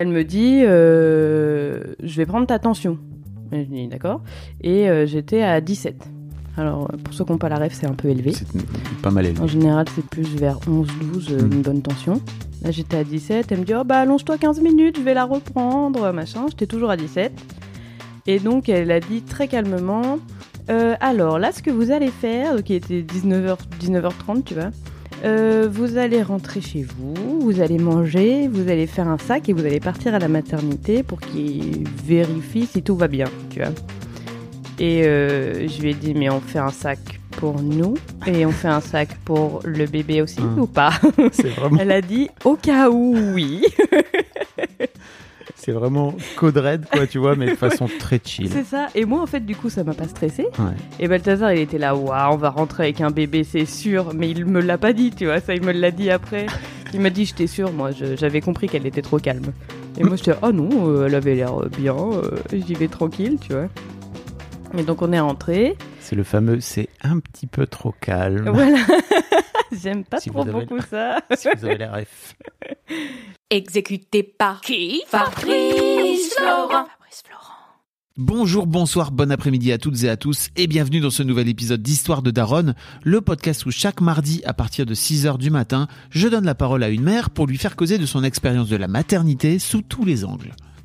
Elle me dit euh, Je vais prendre ta tension. Et je dis D'accord. Et euh, j'étais à 17. Alors, pour ceux qui n'ont pas la ref, c'est un peu élevé. C'est pas mal élevé. En général, c'est plus vers 11-12, euh, Mm. une bonne tension. Là, j'étais à 17. Elle me dit Oh, bah, allonge-toi 15 minutes, je vais la reprendre, machin. J'étais toujours à 17. Et donc, elle a dit très calmement Euh, Alors, là, ce que vous allez faire, il était 19h, 19h30, tu vois. Euh, vous allez rentrer chez vous, vous allez manger, vous allez faire un sac et vous allez partir à la maternité pour qu'ils vérifient si tout va bien, tu vois. Et euh, je lui ai dit, mais on fait un sac pour nous et on fait un sac pour le bébé aussi Hum. ou pas? Vraiment, Elle a dit, au cas où, oui. c'est vraiment code red, quoi, tu vois, mais de façon très chill. C'est ça. Et moi, en fait, du coup, ça m'a pas stressé. Ouais. Et Balthazar, il était là, waouh, on va rentrer avec un bébé, c'est sûr. Mais il me l'a pas dit, tu vois, ça, il me l'a dit après. Il m'a dit, j'étais sûre, moi, j'avais compris qu'elle était trop calme. Et moi, j'étais, oh non, euh, elle avait l'air bien, euh, j'y vais tranquille, tu vois. Et donc, on est rentré. C'est le fameux c'est un petit peu trop calme. Voilà. J'aime pas Si trop beaucoup ça. si vous avez la ref. Exécuté par qui? Fabrice Florent. Fabrice Florent. Bonjour, bonsoir, bon après-midi à toutes et à tous et bienvenue dans ce nouvel épisode d'Histoire de Daronne, le podcast où chaque mardi à partir de 6h du matin, je donne la parole à une mère pour lui faire causer de son expérience de la maternité sous tous les angles.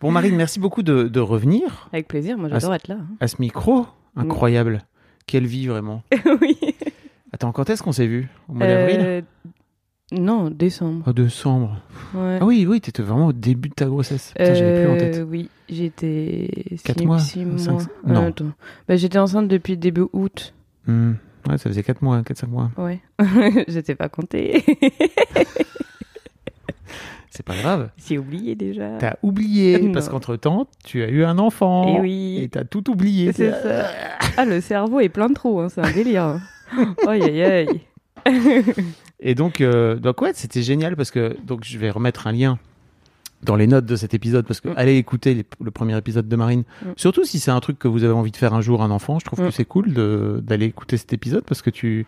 Bon Marine, merci beaucoup de, de revenir Avec plaisir, moi Ah, j'adore être là. hein. à ce micro. Incroyable. Quelle vie vraiment. oui. Attends, quand est-ce qu'on s'est vu? Au mois d'avril? Euh, Non, décembre. En décembre. Ouais. Ah oui, oui, t'étais vraiment au début de ta grossesse. Putain, j'avais plus en tête. Euh, Oui, j'étais. Quatre six- mois, six cinq- mois. non. Euh, attends. Bah, j'étais enceinte depuis début août. Hmm. Ouais, ça faisait 4 mois, 4-5 mois. Ouais. J'étais pas comptée. C'est pas grave. J'ai oublié déjà. T'as oublié, Non. parce qu'entre temps, tu as eu un enfant. Eh oui. Et t'as tout oublié. C'est ça. Ah, le cerveau est plein de trous, hein, c'est un délire. Aïe aïe aïe. Et donc, euh, donc ouais, c'était génial parce que donc je vais remettre un lien dans les notes de cet épisode parce que Mm. allez écouter les- le premier épisode de Marine. Mm. Surtout si c'est un truc que vous avez envie de faire un jour un enfant, je trouve Mm. que c'est cool d'aller écouter cet épisode parce que tu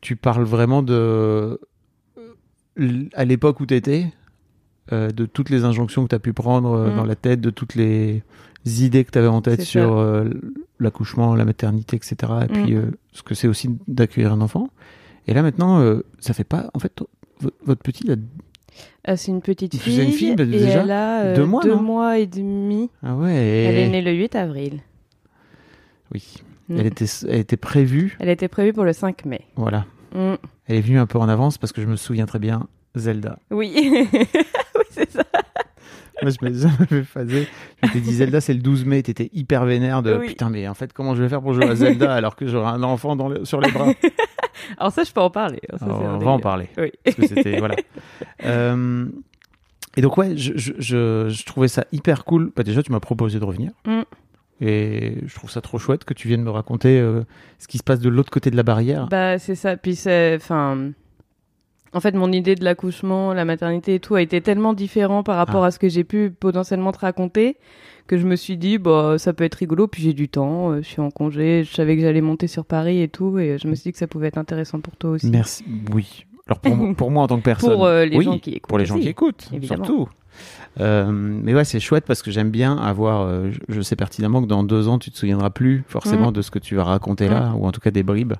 tu parles vraiment de l- à l'époque où tu étais de toutes les injonctions que tu as pu prendre euh, Mm. dans la tête, de toutes les idées que tu avais en tête sur euh, l'accouchement, la maternité, etc. Et puis Mm. euh, ce que c'est aussi d'accueillir un enfant. Et là maintenant, euh, ça fait pas. En fait, vo- votre petit, il a c'est une petite fille. une fille, bah, et déjà elle a euh, Deux mois, non et demi. Ah ouais. Elle est née le 8 avril. Oui. Mm. Elle était, elle était prévue. Elle était prévue pour le 5 mai. Voilà. Mm. Elle est venue un peu en avance parce que je me souviens très bien. Zelda. Oui. oui, c'est ça. Moi, je jamais phasé. Je m'étais dit, Zelda, c'est le 12 mai. T'étais hyper vénère de Oui. putain, mais en fait, comment je vais faire pour jouer à Zelda alors que j'aurai un enfant dans le- sur les bras? Alors ça, je peux en parler. Ça, Alors, On va en parler. Oui. Parce que c'était. voilà. Euh, et donc, ouais, je, je, je, je trouvais ça hyper cool. Bah, déjà, tu m'as proposé de revenir. Mm. Et je trouve ça trop chouette que tu viennes me raconter euh, ce qui se passe de l'autre côté de la barrière. Bah, c'est ça. Puis c'est, enfin, en fait, mon idée de l'accouchement, la maternité et tout a été tellement différent par rapport Ah. à ce que j'ai pu potentiellement te raconter que je me suis dit, bah, ça peut être rigolo. Puis j'ai du temps, euh, je suis en congé, je savais que j'allais monter sur Paris et tout, et je me suis dit que ça pouvait être intéressant pour toi aussi. Merci. Oui. Alors, pour, moi- pour moi en tant que personne. Pour euh, les oui. gens qui écoutent. Pour les gens aussi. qui écoutent, évidemment. surtout. Euh, mais ouais, c'est chouette parce que j'aime bien avoir. euh, je, sais pertinemment que dans deux ans, tu te souviendras plus forcément Mm. de ce que tu vas raconter là, ou en tout cas des bribes.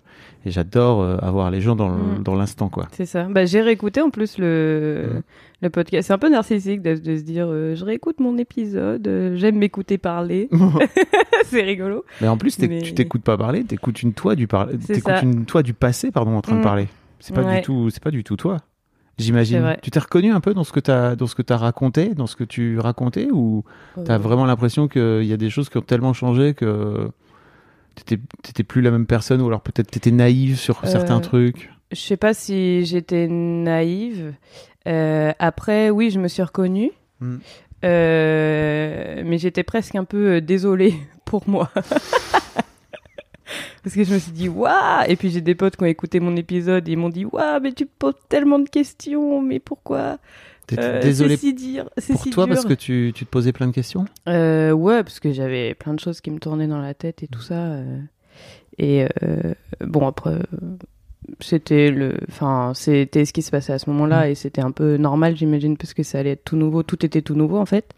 Et j'adore euh, avoir les gens dans Mm. dans l'instant, quoi. C'est ça. Bah, j'ai réécouté en plus le, Mm. le podcast. C'est un peu narcissique de, de se dire, euh, je réécoute mon épisode, euh, j'aime m'écouter parler. c'est rigolo. mais en plus, Mais- tu t'écoutes pas parler, t'écoutes une toi du par... Une toi du passé, pardon, en train de parler. C'est pas Ouais. du tout, c'est pas du tout toi. J'imagine. Tu t'es reconnu un peu dans ce que t'as, dans ce que t'as raconté, dans ce que tu racontais, ou T'as Euh, vraiment l'impression qu'il y a des choses qui ont tellement changé que t'étais, plus la même personne ou alors peut-être t'étais naïve sur Euh, certains trucs? Je sais pas si j'étais naïve. Euh, après, oui, je me suis reconnue. Mm. Euh, mais j'étais presque un peu désolée pour moi. Parce que je me suis dit, waouh! Et puis j'ai des potes qui ont écouté mon épisode et ils m'ont dit, waouh, mais tu poses tellement de questions, mais pourquoi? Euh, désolé C'est si dire, c'est pour si toi dur. parce que tu, tu te posais plein de questions? Euh, ouais, parce que j'avais plein de choses qui me tournaient dans la tête et tout ça. euh. Et euh, bon, après, c'était le, enfin, c'était ce qui se passait à ce moment-là Mm. et c'était un peu normal, j'imagine, parce que ça allait être tout nouveau, tout était tout nouveau en fait.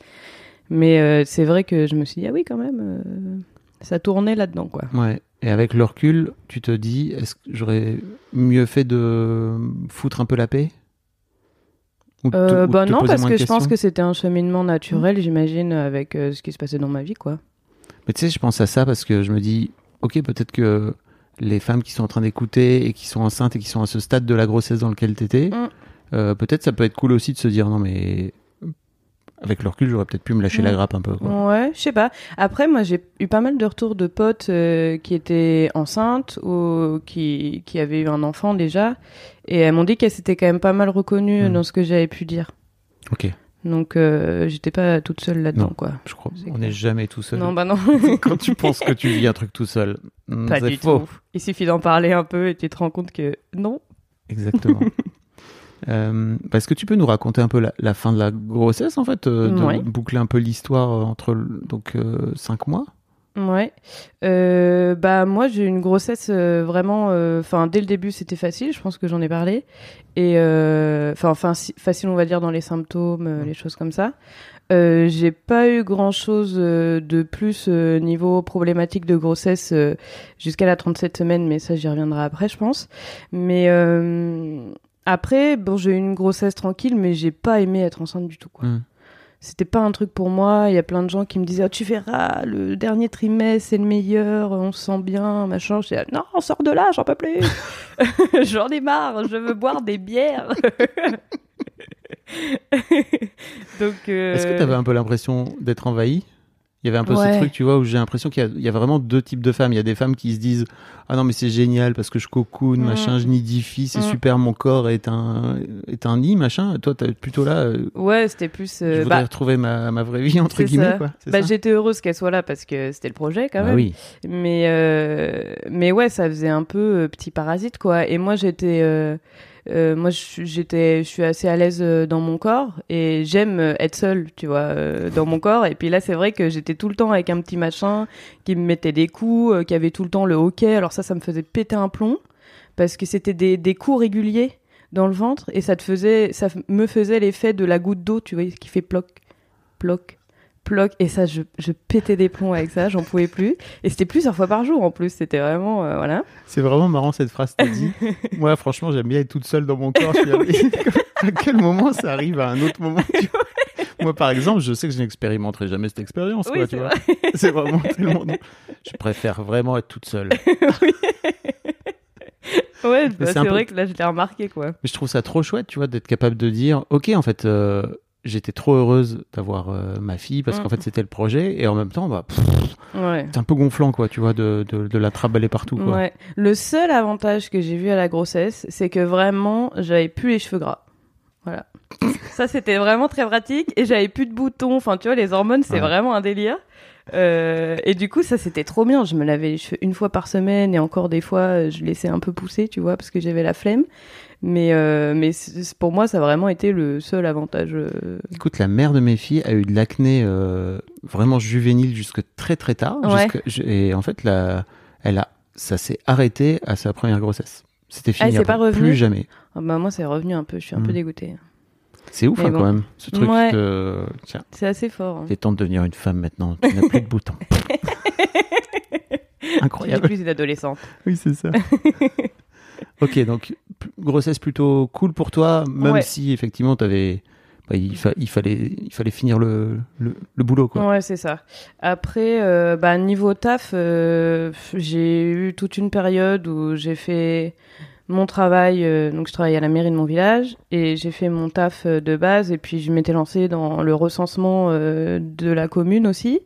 Mais euh, c'est vrai que je me suis dit, ah oui, quand même, euh, ça tournait là-dedans, quoi. Ouais. Et avec le recul, tu te dis, est-ce que j'aurais mieux fait de foutre un peu la paix Ou te- Euh, ou bah non, parce que je pense que c'était un cheminement naturel, j'imagine, avec euh, ce qui se passait dans ma vie, quoi. Mais tu sais, je pense à ça parce que je me dis, ok, peut-être que les femmes qui sont en train d'écouter et qui sont enceintes et qui sont à ce stade de la grossesse dans lequel t'étais, Mm. euh, peut-être ça peut être cool aussi de se dire, non mais avec le recul, j'aurais peut-être pu me lâcher Mm. la grappe un peu. Quoi. Ouais, je sais pas. Après, moi, j'ai eu pas mal de retours de potes euh, qui étaient enceintes ou qui, qui avaient eu un enfant déjà. Et elles m'ont dit qu'elles s'étaient quand même pas mal reconnues Mm. dans ce que j'avais pu dire. Ok, Donc, euh, j'étais pas toute seule là-dedans, quoi. je crois. On n'est jamais tout seul. Non, bah non. Quand tu penses que tu vis un truc tout seul, Mm, pas du faux. tout. Il suffit d'en parler un peu et tu te rends compte que non. Exactement. Euh, bah, Est-ce que tu peux nous raconter un peu la, la fin de la grossesse, en fait, euh, de Ouais. boucler un peu l'histoire euh, entre donc euh, cinq mois? Ouais. Euh, bah moi j'ai eu une grossesse euh, vraiment. Enfin dès le début c'était facile. Je pense que j'en ai parlé. Et euh, enfin enfin si- facile on va dire dans les symptômes, euh, les choses comme ça. Euh, j'ai pas eu grand chose de plus euh, niveau problématique de grossesse euh, jusqu'à la 37 semaines, mais ça j'y reviendrai après je pense. Mais euh, après bon j'ai eu une grossesse tranquille, mais j'ai pas aimé être enceinte du tout quoi Mm. c'était pas un truc pour moi. Il y a plein de gens qui me disaient, Ah, tu verras, le dernier trimestre, c'est le meilleur, on se sent bien, machin. Je disais, non, on sort de là, j'en peux plus. j'en ai marre, je veux boire des bières. Donc, euh, Est-ce que tu avais un peu l'impression d'être envahi Il y avait un peu Ouais. ce truc, tu vois, où j'ai l'impression qu'il y a- il y, a vraiment deux types de femmes. Il y a des femmes qui se disent Ah non, mais c'est génial parce que je cocoon, Mm. machin, je nidifie, c'est Mm. super, mon corps est un, est un nid, machin. Toi, t'es plutôt là, euh, Ouais, c'était plus. je euh, voudrais bah, retrouver ma, ma vraie vie, entre guillemets, ça. quoi. Bah, j'étais heureuse qu'elle soit là parce que c'était le projet quand Bah même. oui. Mais, euh, mais ouais, ça faisait un peu euh, petit parasite, quoi. Et moi, j'étais. Euh, moi, j'étais, je suis assez à l'aise euh, dans mon corps et j'aime euh, être seule, tu vois, euh, dans mon corps. Et puis là, c'est vrai que j'étais tout le temps avec un petit machin qui me mettait des coups, qui avait tout le temps le hockey. Alors ça, ça me faisait péter un plomb parce que c'était des, des coups réguliers dans le ventre et ça te faisait, ça me faisait l'effet de la goutte d'eau, tu vois, qui fait ploc, ploc, ploc. Et ça, je, je pétais des plombs avec ça, j'en pouvais plus. Et c'était plusieurs fois par jour en plus. C'était vraiment, euh, voilà. C'est vraiment marrant cette phrase que t'as dit. Moi, franchement, j'aime bien être toute seule dans mon corps. Je là, à quel moment ça arrive à un autre moment tu vois? Moi, par exemple, je sais que je n'expérimenterai jamais cette expérience. Oui, quoi, c'est tu vois. C'est vraiment tellement. Je préfère vraiment être toute seule. Ouais, bah, c'est peu- vrai que là, je l'ai remarqué, quoi. Mais je trouve ça trop chouette, tu vois, d'être capable de dire, ok, en fait, euh, j'étais trop heureuse d'avoir euh, ma fille parce Mm. qu'en fait c'était le projet et en même temps bah Ouais. c'est un peu gonflant quoi tu vois de, de, de la traballer partout quoi. Ouais. Le seul avantage que j'ai vu à la grossesse, c'est que vraiment, j'avais plus les cheveux gras. Voilà. Ça, c'était vraiment très pratique et j'avais plus de boutons. Enfin, tu vois, les hormones, c'est Ouais. vraiment un délire. Euh, et du coup, ça, c'était trop bien. Je me lavais les cheveux une fois par semaine et encore des fois, euh, je laissais un peu pousser, tu vois, parce que j'avais la flemme. Mais, euh, mais pour moi, ça a vraiment été le seul avantage. euh. Écoute, la mère de mes filles a eu de l'acné euh, vraiment juvénile jusque très très tard. Ouais. jusque- je- et en fait, la, elle a, ça s'est arrêté à sa première grossesse. C'était fini. Ah, pas revenu Plus jamais. Ah bah, moi, c'est revenu un peu. Je suis un peu dégoûtée. C'est ouf hein, bon. quand même, ce truc. Ouais. de- Tiens, C'est assez fort. hein. t'es temps de devenir une femme maintenant. Tu n'as plus de boutons. Incroyable. plus d'adolescente. Oui, c'est ça. ok, donc grossesse plutôt cool pour toi, même Ouais. si effectivement t'avais, bah, il, fa- il fallait, il fallait finir le, le, le boulot quoi. Ouais, c'est ça. Après, euh, bah, niveau taf, euh, j'ai eu toute une période où j'ai fait mon travail. euh, donc, je travaillais à la mairie de mon village et j'ai fait mon taf de base. Et puis, je m'étais lancée dans le recensement de la commune aussi.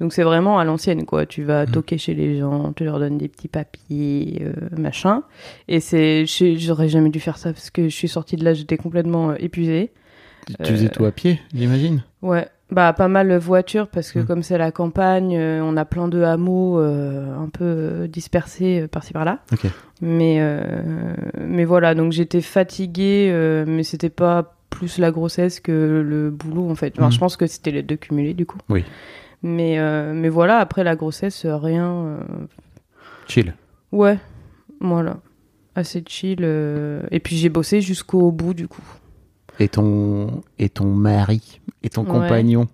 Donc, c'est vraiment à l'ancienne, quoi. Tu vas Mhm. toquer chez les gens, tu leur donnes des petits papiers, euh, machin. Et c'est, j'aurais jamais dû faire ça parce que je suis sortie de là, j'étais complètement euh, épuisée. Tu- Tu faisais Euh, tout à pied, j'imagine? Ouais, bah pas mal voiture parce que Mm. comme c'est la campagne, euh, on a plein de hameaux euh, un peu dispersés euh, par-ci par-là. Ok. Mais mais voilà, donc j'étais fatiguée, mais c'était pas plus la grossesse que le boulot en fait. Enfin. Je pense que c'était les deux cumulés du coup. Oui. Mais euh, mais voilà, après la grossesse, euh, rien. euh, Chill. Ouais, voilà, assez chill. Et puis j'ai bossé jusqu'au bout du coup. Et ton, et ton mari, et ton Ouais. compagnon,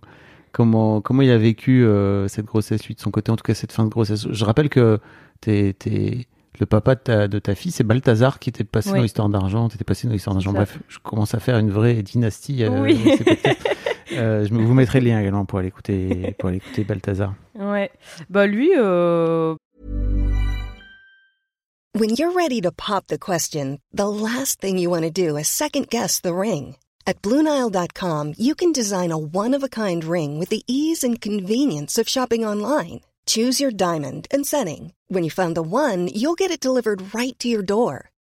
comment, comment il a vécu euh, cette grossesse, lui, de son côté, en tout cas cette fin de grossesse? Je rappelle que t'es, t'es- le papa de ta, de ta fille, c'est Balthazar qui était passé Oui. dans l'histoire d'argent, t'étais passé dans l'histoire d'argent. Bref, je commence à faire une vraie dynastie. euh, Oui. Euh, je vous mettrai le lien également pour aller écouter, pour aller écouter Balthazar. Ouais, bah lui, euh, When you're ready to pop the question, the last thing you want to do is second guess the ring. At Bluenile.com, you can design a one of a kind ring with the ease and convenience of shopping online. Choose your diamond and setting. When you find the one, you'll get it delivered right to your door.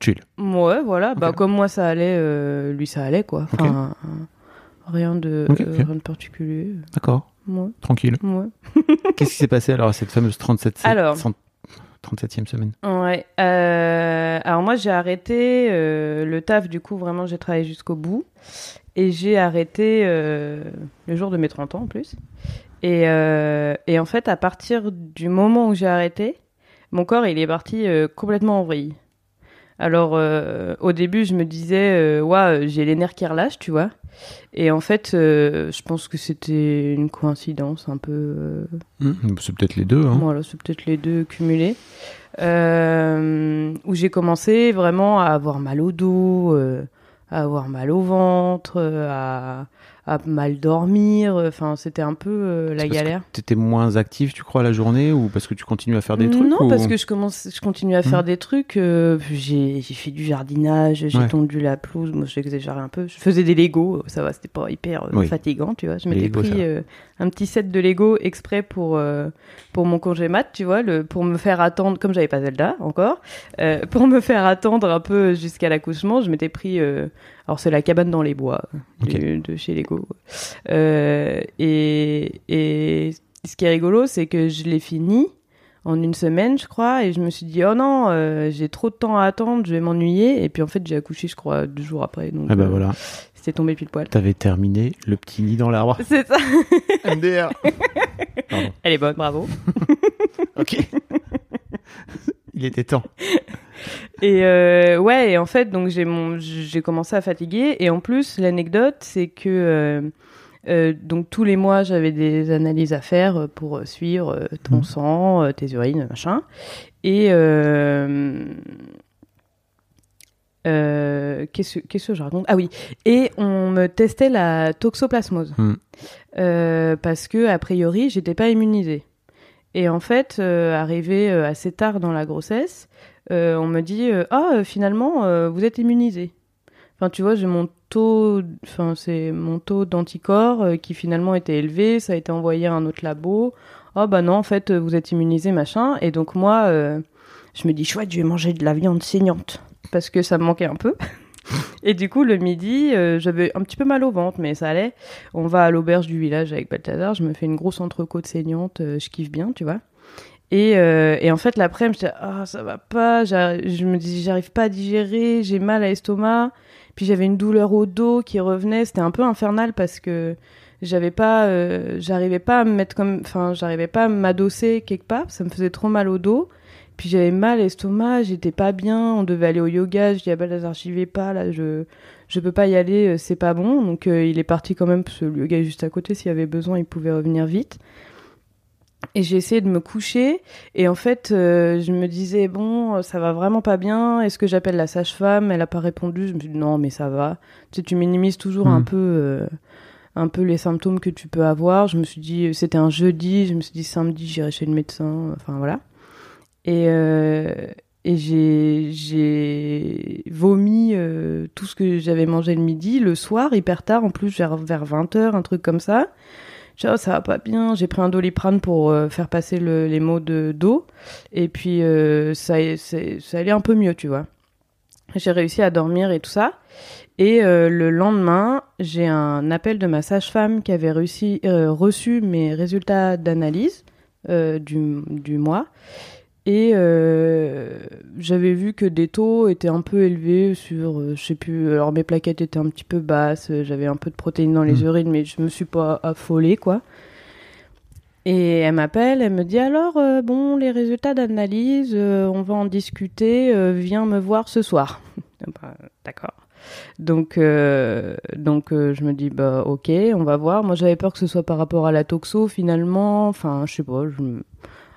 Chill. Ouais, voilà. Bah, comme moi, ça allait, euh, lui, ça allait, quoi. Enfin, euh, rien, de, euh, rien de particulier. D'accord. Ouais, Tranquille. ouais. Qu'est-ce qui s'est passé alors à cette fameuse 37 Alors. 37e semaine? Ouais. euh, alors, moi, j'ai arrêté euh, le taf, du coup, vraiment, j'ai travaillé jusqu'au bout. Et j'ai arrêté le jour de mes 30 ans, en plus. Et, et en fait, à partir du moment où j'ai arrêté, mon corps, il est parti complètement en vrille. Alors, euh, au début, je me disais, euh, ouais, j'ai les nerfs qui relâchent, tu vois. Et en fait, euh, je pense que c'était une coïncidence un peu. euh, Hmm, C'est peut-être les deux. Hein. voilà, c'est peut-être les deux cumulés. Euh, où j'ai commencé vraiment à avoir mal au dos, euh, à avoir mal au ventre, euh, à, à mal dormir. Enfin, c'était un peu euh, la galère. que T'étais moins actif, tu crois, la journée ou parce que tu continues à faire des trucs Non, ou- parce que je commence, je continue à faire Mhm. des trucs. euh, j'ai j'ai fait du jardinage, j'ai Ouais. tondu la pelouse. Moi, j'exagère un peu. Je faisais des Lego, ça va, c'était pas hyper euh, Oui. fatigant, tu vois. Je m'étais pris euh, un petit set de Lego exprès pour euh, pour mon congé mat, tu vois, le, pour me faire attendre, comme j'avais pas Zelda encore, euh, pour me faire attendre un peu jusqu'à l'accouchement, je m'étais pris. Alors c'est la cabane dans les bois euh, du- de chez Lego. Euh, et, et ce qui est rigolo, c'est que je l'ai fini en une semaine, je crois, et je me suis dit oh non, euh, j'ai trop de temps à attendre, je vais m'ennuyer. Et puis en fait, j'ai accouché, je crois, deux jours après. Donc Ah bah euh, voilà, c'était tombé pile poil. t'avais terminé le petit nid dans l'arbre. C'est ça. MDR. Pardon. Elle est bonne, bravo. Ok. Il était temps. Et euh, ouais, et en fait, donc j'ai mon, j'ai commencé à fatiguer. Et en plus, l'anecdote, c'est que euh, euh, donc tous les mois, j'avais des analyses à faire pour suivre ton Mhm. sang, tes urines, machin. Et euh, qu'est-ce qu'est-ce que je raconte? Ah oui. Et on me testait la toxoplasmose. Euh, parce que a priori, j'étais pas immunisée. Et en fait, euh, arrivé euh, assez tard dans la grossesse, euh, on me dit ah finalement vous êtes immunisé. Enfin tu vois j'ai mon taux, c'est mon taux d'anticorps qui finalement était élevé, ça a été envoyé à un autre labo. Oh bah non en fait vous êtes immunisé machin. Et donc moi je me dis chouette je vais manger de la viande saignante parce que ça me manquait un peu. Et du coup le midi euh, j'avais un petit peu mal au ventre mais ça allait. On va à l'auberge du village avec Balthazar, je me fais une grosse entrecôte saignante, euh, je kiffe bien tu vois. Et, euh, et en fait, l'après-midi, j'étais ah ça va pas, je me dis j'arrive pas à digérer, j'ai mal à l'estomac. Puis j'avais une douleur au dos qui revenait, c'était un peu infernal parce que j'avais pas, j'arrivais pas à me mettre comme, enfin j'arrivais pas à m'adosser quelque part, ça me faisait trop mal au dos. Puis j'avais mal à l'estomac, j'étais pas bien, on devait aller au yoga, je dis ah bah Lazare, j'y vais pas là, je je peux pas y aller, euh, c'est pas bon. Donc euh, il est parti quand même parce que le yoga est juste à côté, s'il y avait besoin, il pouvait revenir vite. Et j'ai essayé de me coucher et en fait, euh, je me disais bon, ça va vraiment pas bien. Est-ce que j'appelle la sage-femme? Elle a pas répondu. Je me suis dit non, mais ça va. Tu sais, tu minimises toujours un peu, euh, un peu les symptômes que tu peux avoir. Je me suis dit, c'était un jeudi. Je me suis dit samedi, j'irai chez le médecin. Enfin voilà. Et euh, et j'ai vomi euh, tout ce que j'avais mangé le midi, le soir, hyper tard, en plus vers vers 20 h un truc comme ça. Oh, ça va pas bien. J'ai pris un doliprane pour euh, faire passer le- les maux de dos. Et puis, ça, ça allait un peu mieux, tu vois. J'ai réussi à dormir et tout ça. Et le lendemain, j'ai un appel de ma sage-femme qui avait réussi, reçu mes résultats d'analyse du, du mois. Et euh, j'avais vu que des taux étaient un peu élevés sur, euh, je sais plus, alors mes plaquettes étaient un petit peu basses, j'avais un peu de protéines dans les Mm. urines, mais je me suis pas affolée, quoi. Et elle m'appelle, elle me dit alors, euh, bon, les résultats d'analyse, euh, on va en discuter, viens me voir ce soir. Ah bah, D'accord. Donc, euh, donc euh, je me dis, bah ok, on va voir. Moi, j'avais peur que ce soit par rapport à la toxo, finalement. Enfin, je sais pas. Je...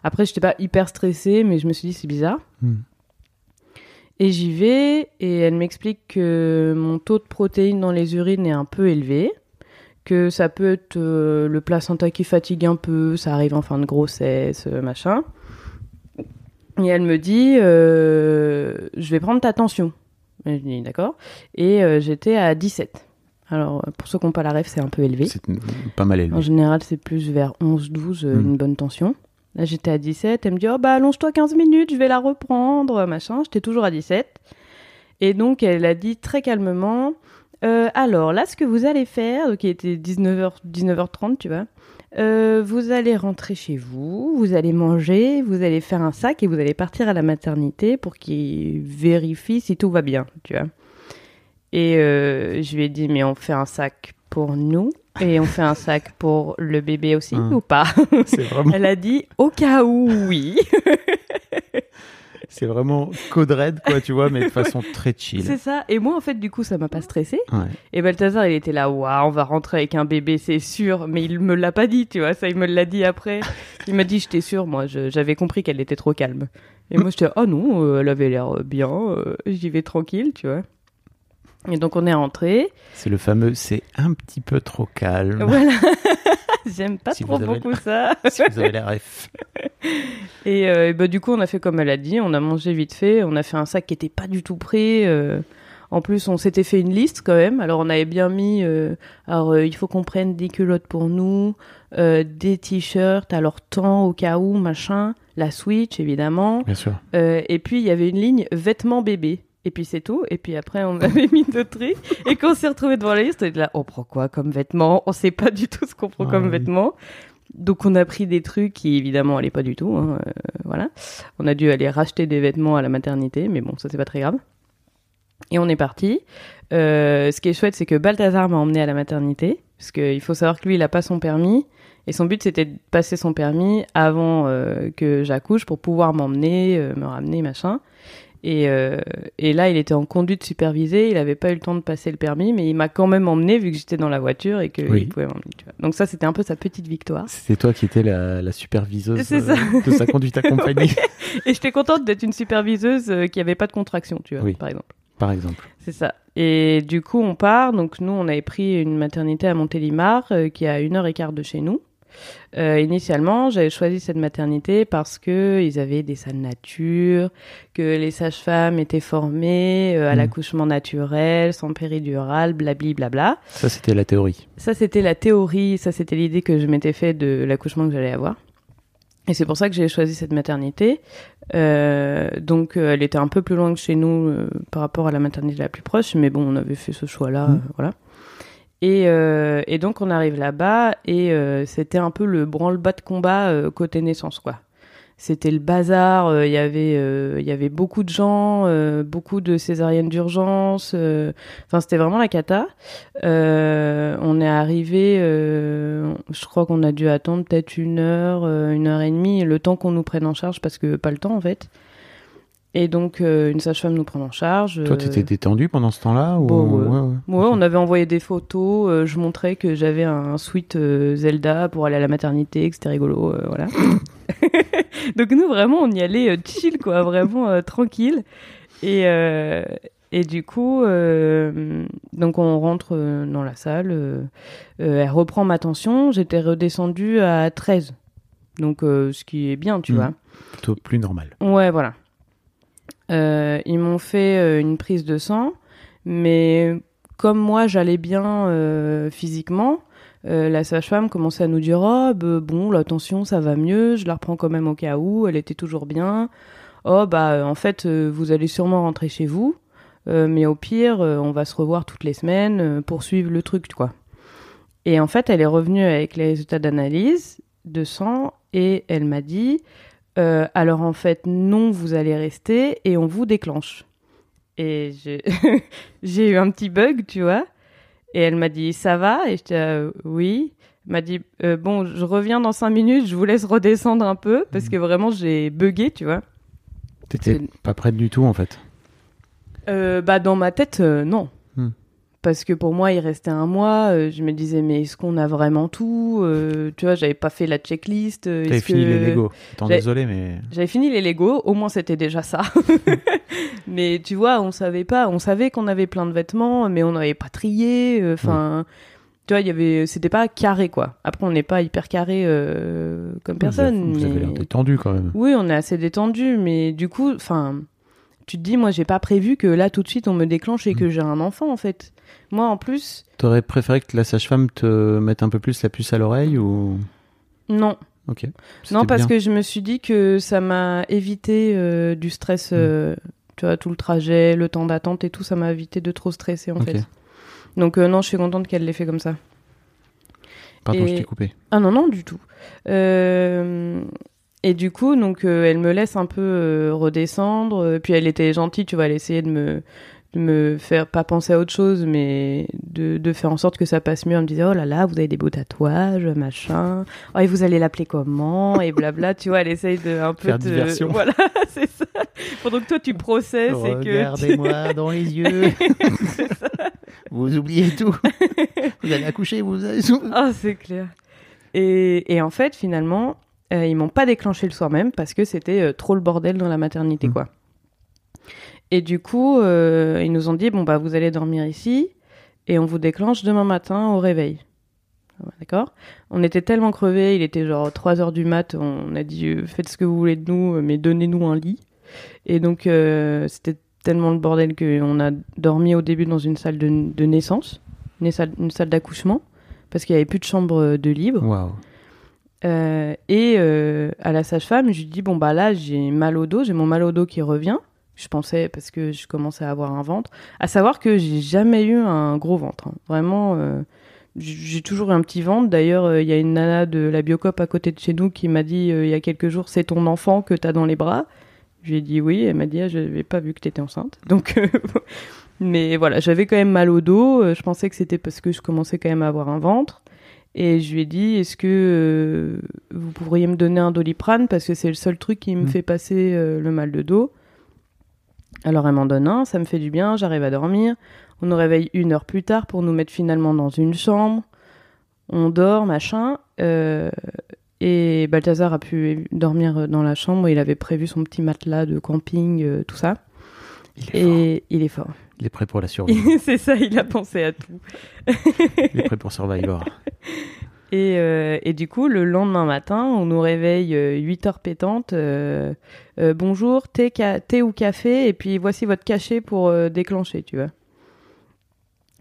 Après, j'étais pas hyper stressée, mais je me suis dit, c'est bizarre. Hmm. Et j'y vais, et elle m'explique que mon taux de protéines dans les urines est un peu élevé, que ça peut être euh, le placenta qui fatigue un peu, ça arrive en fin de grossesse, euh, machin. Et elle me dit, euh, je vais prendre ta tension. Et je dis d'accord. Et euh, j'étais à 17. Alors, pour ceux qui n'ont pas la rêve, c'est un peu élevé. C'est pas mal élevé. En général, c'est plus vers 11-12, euh, Mm. une bonne tension. Là, j'étais à 17. Elle me dit Oh, bah, allonge-toi 15 minutes, je vais la reprendre, machin. J'étais toujours à 17. Et donc, elle a dit très calmement Euh, Alors, là, ce que vous allez faire, donc il était 19h, 19h30, tu vois, euh, vous allez rentrer chez vous, vous allez manger, vous allez faire un sac et vous allez partir à la maternité pour qu'ils vérifient si tout va bien, tu vois. Et euh, je lui ai dit, mais on fait un sac pour nous et on fait un sac pour le bébé aussi Hum. ou pas C'est vraiment, Elle a dit, au cas où, oui. c'est vraiment code red, quoi, tu vois, mais de façon très chill. C'est ça. Et moi, en fait, du coup, ça m'a pas stressé. Ouais. Et Balthazar, il était là, waouh, on va rentrer avec un bébé, c'est sûr. Mais il me l'a pas dit, tu vois. Ça, il me l'a dit après. Il m'a dit, j'étais sûre, moi. J'avais compris qu'elle était trop calme. Et moi, j'étais, oh non, euh, elle avait l'air bien. euh, J'y vais tranquille, tu vois. Et donc, on est rentré. C'est le fameux, c'est un petit peu trop calme. Voilà. J'aime pas Si trop beaucoup ça. si vous avez la ref. Et, euh, et bah, du coup, on a fait comme elle a dit, on a mangé vite fait, on a fait un sac qui était pas du tout prêt. euh, en plus, on s'était fait une liste quand même. Alors, on avait bien mis, euh, alors euh, il faut qu'on prenne des culottes pour nous, euh, des t-shirts, alors tant au cas où, machin, la Switch évidemment. Bien sûr. Et puis, il y avait une ligne vêtements bébés. Et puis c'est tout. Et puis après, on avait mis d'autres trucs. Et quand on s'est retrouvé devant la liste, on était là, on prend quoi comme vêtements On sait pas du tout ce qu'on prend Ah comme oui. vêtements. Donc on a pris des trucs qui évidemment allaient pas du tout. hein, euh, voilà. On a dû aller racheter des vêtements à la maternité, mais bon, ça c'est pas très grave. Et on est parti. Euh, ce qui est chouette, c'est que Balthazar m'a emmené à la maternité, parce qu'il faut savoir que lui, il a pas son permis. Et son but, c'était de passer son permis avant euh, que j'accouche pour pouvoir m'emmener, euh, me ramener, machin. Et, euh, et là, il était en conduite supervisée, il avait pas eu le temps de passer le permis, mais il m'a quand même emmené vu que j'étais dans la voiture et qu'il Oui. pouvait m'emmener. tu vois. Donc ça, c'était un peu sa petite victoire. C'était toi qui étais la, la superviseuse C'est ça. euh, de sa conduite accompagnée, Et j'étais contente d'être une superviseuse euh, qui avait pas de contraction, tu vois, Oui. par exemple. par exemple. C'est ça. Et du coup, on part. Donc, nous, on avait pris une maternité à Montélimar, euh, qui est à une heure et quart de chez nous. Euh, initialement, j'avais choisi cette maternité parce que ils avaient des salles nature, que les sages-femmes étaient formées euh, à Mm. l'accouchement naturel, sans péridurale, blabli blabla. Ça, c'était la théorie. Ça, c'était la théorie, ça, c'était l'idée que je m'étais fait de l'accouchement que j'allais avoir. Et c'est pour ça que j'ai choisi cette maternité. Euh, donc, elle était un peu plus loin que chez nous par rapport à la maternité la plus proche, mais bon, on avait fait ce choix-là, euh, voilà. Et, euh, et donc, on arrive là-bas et euh, c'était un peu le branle-bas de combat euh, côté naissance, quoi. C'était le bazar, euh, il y avait euh, il y avait beaucoup de gens, euh, beaucoup de césariennes d'urgence. Enfin, c'était vraiment la cata. On est arrivé, je crois qu'on a dû attendre peut-être une heure, une heure et demie, le temps qu'on nous prenne en charge parce que pas le temps en fait. Et donc euh, une sage-femme nous prend en charge. Toi, euh, t'étais détendu pendant ce temps-là ou... Bon, ouais. ouais. Ouais, on avait envoyé des photos. euh, je montrais que j'avais un sweat euh, Zelda pour aller à la maternité, que c'était rigolo, voilà. Donc nous vraiment, on y allait chill, quoi, vraiment tranquille. Et et du coup, donc on rentre dans la salle. elle reprend ma tension. J'étais redescendue à 13. Donc ce qui est bien, tu Mhm. vois. Plutôt plus normal. Ouais, voilà. Euh, ils m'ont fait euh, une prise de sang, mais comme moi j'allais bien euh, physiquement, la sage-femme commençait à nous dire Oh, bah, bon, la ça va mieux, je la reprends quand même au cas où, elle était toujours bien. Oh, bah en fait, vous allez sûrement rentrer chez vous, mais au pire, on va se revoir toutes les semaines pour suivre le truc, quoi. Et en fait, elle est revenue avec les résultats d'analyse de sang et elle m'a dit euh, alors en fait, non, vous allez rester et on vous déclenche. Et j'ai eu un petit bug, tu vois. Et elle m'a dit ça va? Et j'étais euh, oui. Elle m'a dit euh, bon, je reviens dans cinq minutes, je vous laisse redescendre un peu parce que vraiment j'ai bugué, tu vois. T'étais pas prête du tout, en fait. Euh, bah dans ma tête, non. Parce que pour moi, il restait un mois. euh, je me disais, mais est-ce qu'on a vraiment tout Euh, Tu vois, j'avais pas fait la checklist. euh, est-ce fini que- les Lego. Attends, désolé, mais... J'avais fini les Lego, au moins c'était déjà ça. mais tu vois, on savait pas, on savait qu'on avait plein de vêtements, mais on n'avait pas trié. euh, Enfin, tu vois, il y avait, c'était pas carré quoi. Après, on n'est pas hyper carré euh, comme personne. Vous avez mais- l'air détendu, quand même. Oui, on est assez détendu, mais du coup, enfin, tu te dis, moi, j'ai pas prévu que là tout de suite on me déclenche et que j'ai un enfant en fait. Moi, en plus, T'aurais préféré que la sage-femme te mette un peu plus la puce à l'oreille ou... non. Ok. Non, parce bien. que je me suis dit que ça m'a évité euh, du Mm. stress, euh, tu vois, tout le trajet, le temps d'attente et tout, ça m'a évité de trop stresser en Ok. fait. Donc euh, non, je suis contente qu'elle l'ait fait comme ça. Pardon, je Et- t'ai coupé. Ah non, non, du tout. Euh, Et du coup, donc, euh, elle me laisse un peu euh, redescendre. euh, Puis elle était gentille, tu vois, elle essayait de me, de me faire pas penser à autre chose, mais de, de faire en sorte que ça passe mieux. Elle me disait, oh là là, vous avez des beaux tatouages, machin. Oh, et vous allez l'appeler comment Et blabla, tu vois, elle essaye de un peu Faire te... diversion. Voilà, c'est ça. Pendant que toi, tu processes et que... Regardez-moi dans les yeux. vous oubliez tout. vous allez accoucher, vous allez... Ah, c'est clair. Et, et en fait, finalement, euh, ils m'ont pas déclenché le soir même parce que c'était euh, trop le bordel dans la maternité, Mm. quoi. Et du coup, euh, ils nous ont dit bon bah vous allez dormir ici et on vous déclenche demain matin au réveil. D'accord? On était tellement crevés, il était genre 3 heures du mat, on a dit euh, faites ce que vous voulez de nous, mais donnez-nous un lit. Et donc c'était tellement le bordel qu'on a dormi au début dans une salle de, de naissance, une salle, d'accouchement, parce qu'il y avait plus de chambre de libre. Waouh. Euh, et euh, à la sage-femme, je lui dis bon bah là j'ai mal au dos, j'ai mon mal au dos qui revient. Je pensais parce que je commençais à avoir un ventre. À savoir que j'ai jamais eu un gros ventre. hein. Vraiment, euh, j'ai toujours un petit ventre. D'ailleurs, euh, il y a une nana de la Biocop à côté de chez nous qui m'a dit euh, il y a quelques jours c'est ton enfant que t'as dans les bras. Je lui ai dit oui. Elle m'a dit ah, je n'avais pas vu que t'étais enceinte. Donc, euh, mais voilà, j'avais quand même mal au dos. Je pensais que c'était parce que je commençais quand même à avoir un ventre. Et je lui ai dit, est-ce que euh, vous pourriez me donner un doliprane? Parce que c'est le seul truc qui me Mm. fait passer euh, le mal de dos. Alors elle m'en donne un, ça me fait du bien, j'arrive à dormir. On nous réveille une heure plus tard pour nous mettre finalement dans une chambre. On dort, machin. euh, et Balthazar a pu dormir dans la chambre. Il avait prévu son petit matelas de camping, tout ça. Il est fort. Et il est fort. Il est prêt pour la survie. c'est ça, il a pensé à tout. Il est prêt pour Survivor. Et, euh, et du coup, le lendemain matin, on nous réveille 8 heures pétantes. euh, euh, bonjour, thé, ca- thé ou café, et puis voici votre cachet pour euh, déclencher, tu vois.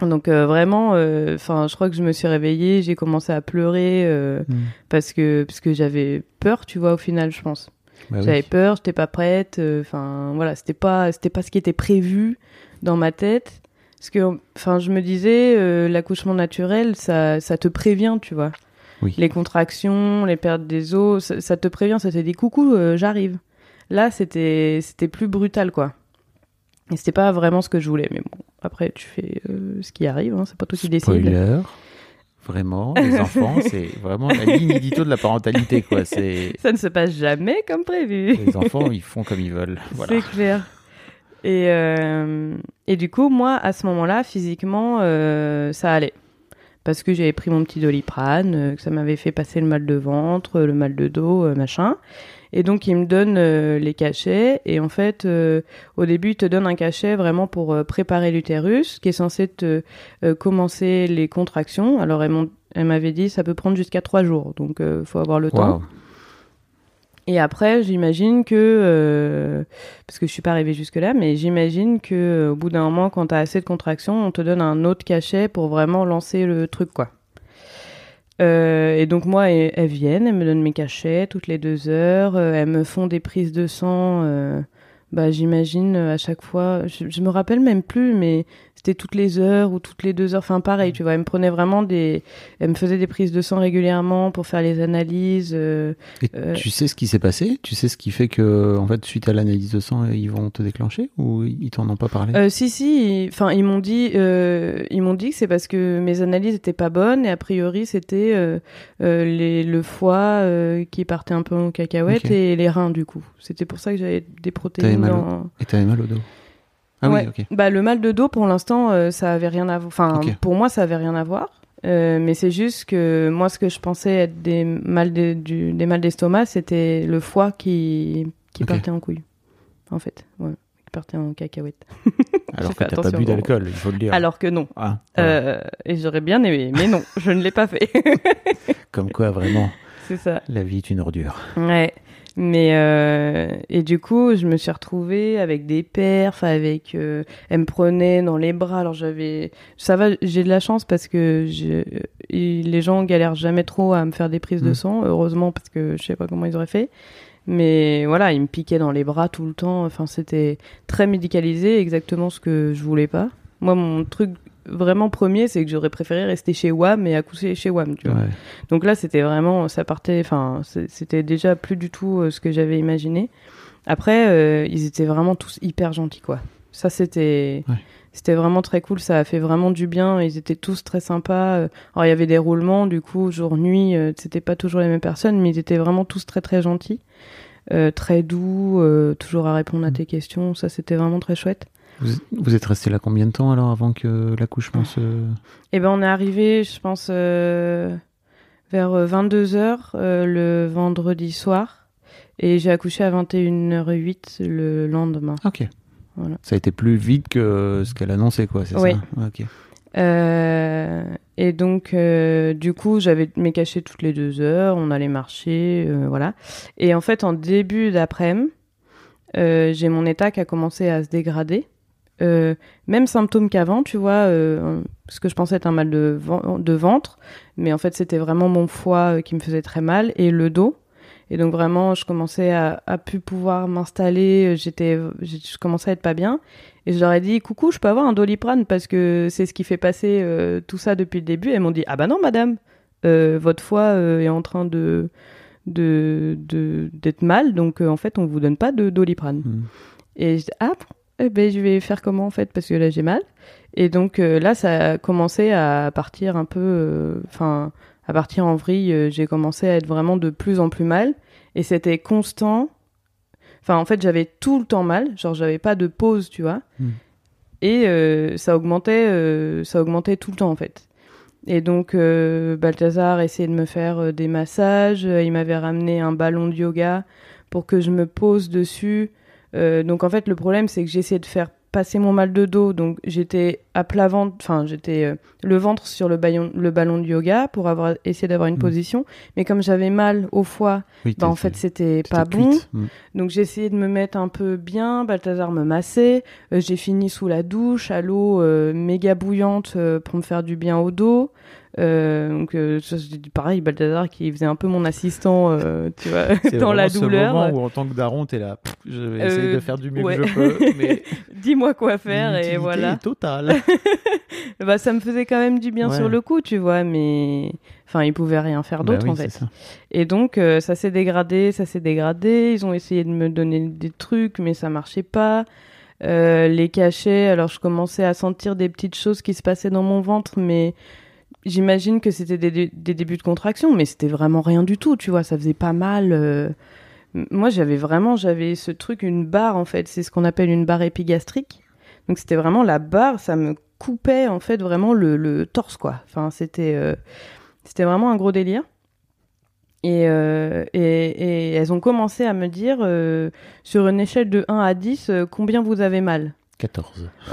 Donc euh, vraiment, enfin, je crois que je me suis réveillée, j'ai commencé à pleurer euh, Mm. parce que parce que j'avais peur, tu vois, au final, je pense. Bah oui. J'avais peur, j'étais pas prête. euh, Enfin, voilà, c'était pas, c'était pas ce qui était prévu dans ma tête. Parce que, enfin, je me disais, euh, l'accouchement naturel, ça, ça te prévient, tu vois. Oui. Les contractions, les pertes des os, ça, ça te prévient, ça te dit coucou, euh, j'arrive. Là, c'était, c'était plus brutal, quoi. Et c'était pas vraiment ce que je voulais, mais bon, après, tu fais euh, ce qui arrive, hein, c'est pas toi qui décides. Spoiler. Vraiment, les enfants, c'est vraiment la ligne édito de la parentalité, quoi. C'est Ça ne se passe jamais comme prévu. les enfants, ils font comme ils veulent. Voilà. C'est clair. Et, euh, et du coup, moi, à ce moment-là, physiquement, euh, ça allait. Parce que j'avais pris mon petit doliprane, euh, que ça m'avait fait passer le mal de ventre, le mal de dos, machin. Et donc, il me donne les cachets. Et en fait, au début, il te donne un cachet vraiment pour préparer l'utérus, qui est censé te commencer les contractions. Alors, elle m'avait dit, ça peut prendre jusqu'à trois jours. Donc, il faut avoir le temps. Et après, j'imagine que, euh, parce que je suis pas arrivée jusque-là, mais j'imagine que euh, au bout d'un moment, quand tu as assez de contractions, on te donne un autre cachet pour vraiment lancer le truc, quoi. Euh, et donc moi, elles, viennent, elles me donnent mes cachets toutes les deux heures, elles me font des prises de sang. bah, j'imagine à chaque fois, je, je me rappelle même plus, mais c'était toutes les heures ou toutes les deux heures. Enfin, pareil, tu vois, elles me prenaient vraiment des, elles me faisaient des prises de sang régulièrement pour faire les analyses. euh, Et Euh, tu sais ce qui s'est passé? Tu sais ce qui fait que, en fait, suite à l'analyse de sang, ils vont te déclencher ou ils t'en ont pas parlé? Euh, si si, enfin ils m'ont dit, ils m'ont dit que c'est parce que mes analyses étaient pas bonnes et a priori c'était les, le foie qui partait un peu en cacahuète et les reins du coup. C'était pour ça que j'avais des protéines mal au- dans. Et t'avais mal au dos Ah Ouais. oui, ok. Bah le mal de dos pour l'instant euh, ça avait rien à voir. Enfin pour moi ça avait rien à voir. Euh, mais c'est juste que moi ce que je pensais être des mal de- du, des mal d'estomac c'était le foie qui qui partait en couille. En fait, ouais, qui partait en cacahuète. Alors que t'as pas bu d'alcool, il faut le dire. Alors que non. Ah. Euh, et j'aurais bien aimé, mais non, je ne l'ai pas fait. Comme quoi, vraiment, c'est ça. la vie est une ordure. Ouais. Mais euh, et du coup, je me suis retrouvée avec des perfs, avec euh, elle me prenait dans les bras. Alors j'avais, ça va, j'ai de la chance parce que je, les gens galèrent jamais trop à me faire des prises de Mm. sang, heureusement parce que je sais pas comment ils auraient fait. Mais voilà, ils me piquaient dans les bras tout le temps. Enfin, c'était très médicalisé, exactement ce que je voulais pas. Moi, mon truc vraiment premier, c'est que j'aurais préféré rester chez WAM et accoucher chez WAM, tu vois. Ouais. Donc là, c'était vraiment, ça partait, enfin, c'était déjà plus du tout euh, ce que j'avais imaginé. Après, euh, ils étaient vraiment tous hyper gentils, quoi. Ça, c'était, Ouais. c'était vraiment très cool. Ça a fait vraiment du bien. Ils étaient tous très sympas. Euh, Alors, il y avait des roulements, du coup, jour-nuit, euh, c'était pas toujours les mêmes personnes, mais ils étaient vraiment tous très, très gentils. Très doux, toujours à répondre à Mm. tes questions. Ça, c'était vraiment très chouette. Vous, vous êtes resté là combien de temps alors avant que l'accouchement se. Eh ben, on est arrivé, je pense, euh, vers 22h le vendredi soir. Et j'ai accouché à 21h08 le lendemain. Ok. Voilà. Ça a été plus vite que ce qu'elle annonçait, quoi, c'est Oui. ça Ah, Ok. Euh, et donc, euh, du coup, j'avais mes cachets toutes les deux heures. On allait marcher, euh, voilà. Et en fait, en début d'après-midi, euh, j'ai mon état qui a commencé à se dégrader. Euh, même symptôme qu'avant, tu vois, euh, ce que je pensais être un mal de, ven- de ventre, mais en fait, c'était vraiment mon foie euh, qui me faisait très mal et le dos. Et donc vraiment, je commençais à, à plus pouvoir m'installer. J'étais, je commençais à être pas bien. Et je leur ai dit, coucou, je peux avoir un doliprane parce que c'est ce qui fait passer euh, tout ça depuis le début. Elles m'ont dit, ah bah non, madame, votre foie est en train de d'être mal, donc en fait, on vous donne pas de doliprane. Mm. Et je dis, ah, eh ben, je vais faire comment en fait? Parce que là j'ai mal. Et donc euh, là, ça a commencé à partir un peu, euh, enfin, à partir en vrille. euh, j'ai commencé à être vraiment de plus en plus mal, et c'était constant. Enfin, en fait, j'avais tout le temps mal, genre j'avais pas de pause, tu vois. Mm. Et ça augmentait, ça augmentait tout le temps en fait. Et donc Balthazar essayait de me faire des massages. il m'avait ramené un ballon de yoga pour que je me pose dessus. Euh, donc en fait, le problème, c'est que j'essayais de faire passer mon mal de dos. Donc j'étais à plat ventre, enfin j'étais euh, le ventre sur le, ballon, le ballon de yoga pour avoir essayé d'avoir une Mm. position. Mais comme j'avais mal au foie, Oui, bah, en fait c'était pas bon. Mm. Donc j'ai essayé de me mettre un peu bien, Balthazar me massait, Euh, j'ai fini sous la douche à l'eau euh, méga bouillante pour me faire du bien au dos. Donc c'est pareil, Balthazar qui faisait un peu mon assistant, tu vois, C'est dans la douleur. moment où en tant que daron, t'es là, pff, je vais essayer de faire du mieux ouais. que je peux, mais Dis-moi quoi faire et voilà. totale. Bah ça me faisait quand même du bien Ouais. sur le coup, tu vois, mais enfin il pouvait rien faire Bah d'autre oui, en fait. ça. Et donc, euh, ça s'est dégradé, ça s'est dégradé. Ils ont essayé de me donner des trucs, mais ça marchait pas. Euh, les cachets, alors je commençais à sentir des petites choses qui se passaient dans mon ventre, mais j'imagine que c'était des, des- des débuts de contraction, mais c'était vraiment rien du tout, tu vois. Ça faisait pas mal. euh. Moi, j'avais vraiment, j'avais ce truc, une barre en fait. C'est ce qu'on appelle une barre épigastrique. Donc, c'était vraiment la barre, ça me coupait en fait vraiment le, torse, quoi. Euh, c'était vraiment un gros délire. Et, euh, et, elles ont commencé à me dire, euh, sur une échelle de 1 à 10, euh, combien vous avez mal 14.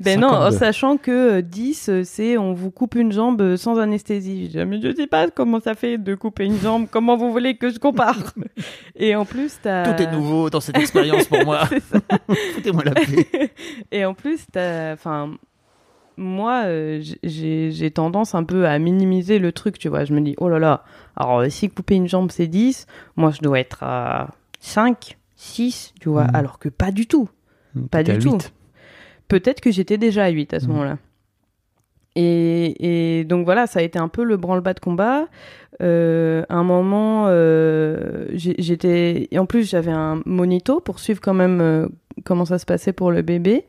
Ben non, 52. en sachant que euh, 10, euh, c'est on vous coupe une jambe euh, sans anesthésie. Je dis, mais je sais pas comment ça fait de couper une jambe, comment vous voulez que je compare? Et en plus, t'as... Tout est nouveau dans cette expérience pour moi. Foutez-moi la paix. Et en plus, t'as... Enfin, moi, euh, j'ai tendance un peu à minimiser le truc, tu vois. Je me dis, oh là là, alors euh, si couper une jambe, c'est 10, moi, je dois être à 5, 6, tu vois, Mhm. alors que pas du tout. Pas du tout. 8. Peut-être que j'étais déjà à 8 à ce Mhm. moment-là. Et, et donc voilà, ça a été un peu le branle-bas de combat. Euh, à un moment, euh, j'étais. En plus, j'avais un monito pour suivre quand même euh, comment ça se passait pour le bébé.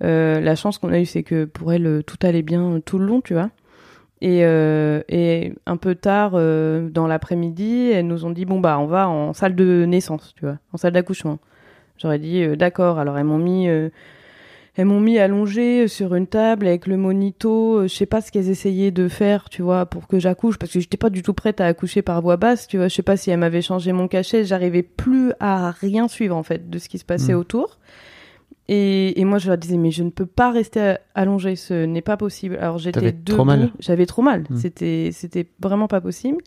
La chance qu'on a eue, c'est que pour elle, tout allait bien tout le long, tu vois. Et, et un peu tard, dans l'après-midi, elles nous ont dit bon, bah, on va en salle de naissance, tu vois, en salle d'accouchement. J'aurais dit euh, d'accord. Alors, elles m'ont mis. euh, elles m'ont mis allongée sur une table avec le monito. euh, Je sais pas ce qu'elles essayaient de faire, tu vois, pour que j'accouche, parce que j'étais pas du tout prête à accoucher par voix basse, tu vois. Je sais pas si elles m'avaient changé mon cachet. J'arrivais plus à rien suivre, en fait, de ce qui se passait Mm. autour. Et, et moi, je leur disais, mais je ne peux pas rester allongée, ce n'est pas possible. Alors j'étais debout. J'avais trop mal. Mm. C'était, c'était vraiment pas possible.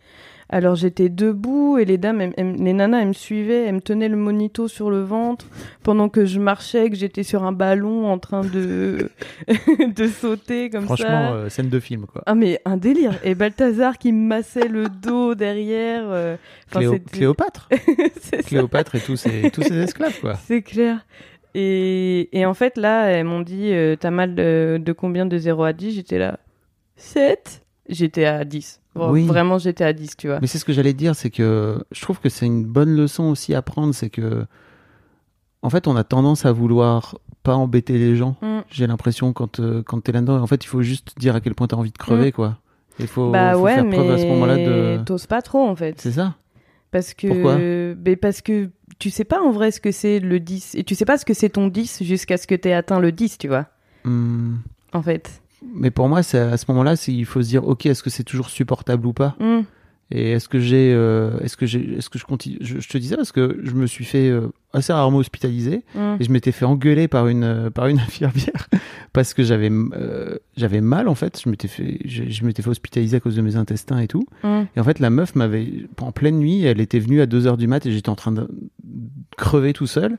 Alors j'étais debout et les dames, elles- elles- les nanas, elles me suivaient, elles me tenaient le monito sur le ventre pendant que je marchais, que j'étais sur un ballon en train de de sauter comme Franchement, ça. euh, scène de film, quoi. Ah mais un délire. Et Balthazar qui me massait le dos derrière. euh, Cléo- Cléopâtre ça. Cléopâtre et tous ses, tous ses esclaves, quoi. C'est clair. Et, et en fait, là, elles m'ont dit euh, T'as mal de, de combien de 0 à 10 J'étais là 7 J'étais à 10. Vra- Oui. Vraiment, j'étais à 10, tu vois. Mais c'est ce que j'allais dire, c'est que je trouve que c'est une bonne leçon aussi à prendre, c'est que en fait, on a tendance à vouloir pas embêter les gens. Mm. J'ai l'impression quand euh, quand t'es là-dedans, en fait, il faut juste dire à quel point t'as envie de crever, quoi. Il faut, bah faut ouais, faire mais preuve à ce moment-là de. t'oses pas trop, en fait. C'est ça. Parce que, Pourquoi? mais parce que tu sais pas en vrai ce que c'est le 10. Et tu sais pas ce que c'est ton 10 jusqu'à ce que t'aies atteint le 10, tu vois. Hmm. En fait. Mais pour moi, c'est à ce moment-là, il faut se dire, ok, est-ce que c'est toujours supportable ou pas? Mm. Et est-ce que j'ai, euh, est-ce que j'ai, est-ce que je continue je, je te disais parce que je me suis fait euh, assez rarement hospitaliser Mm. et je m'étais fait engueuler par une euh, par une infirmière parce que j'avais j'avais mal en fait. Je m'étais fait je, je m'étais fait hospitaliser à cause de mes intestins et tout. Mm. Et en fait, la meuf m'avait en pleine nuit, elle était venue à 2 heures du mat et j'étais en train de crever tout seul.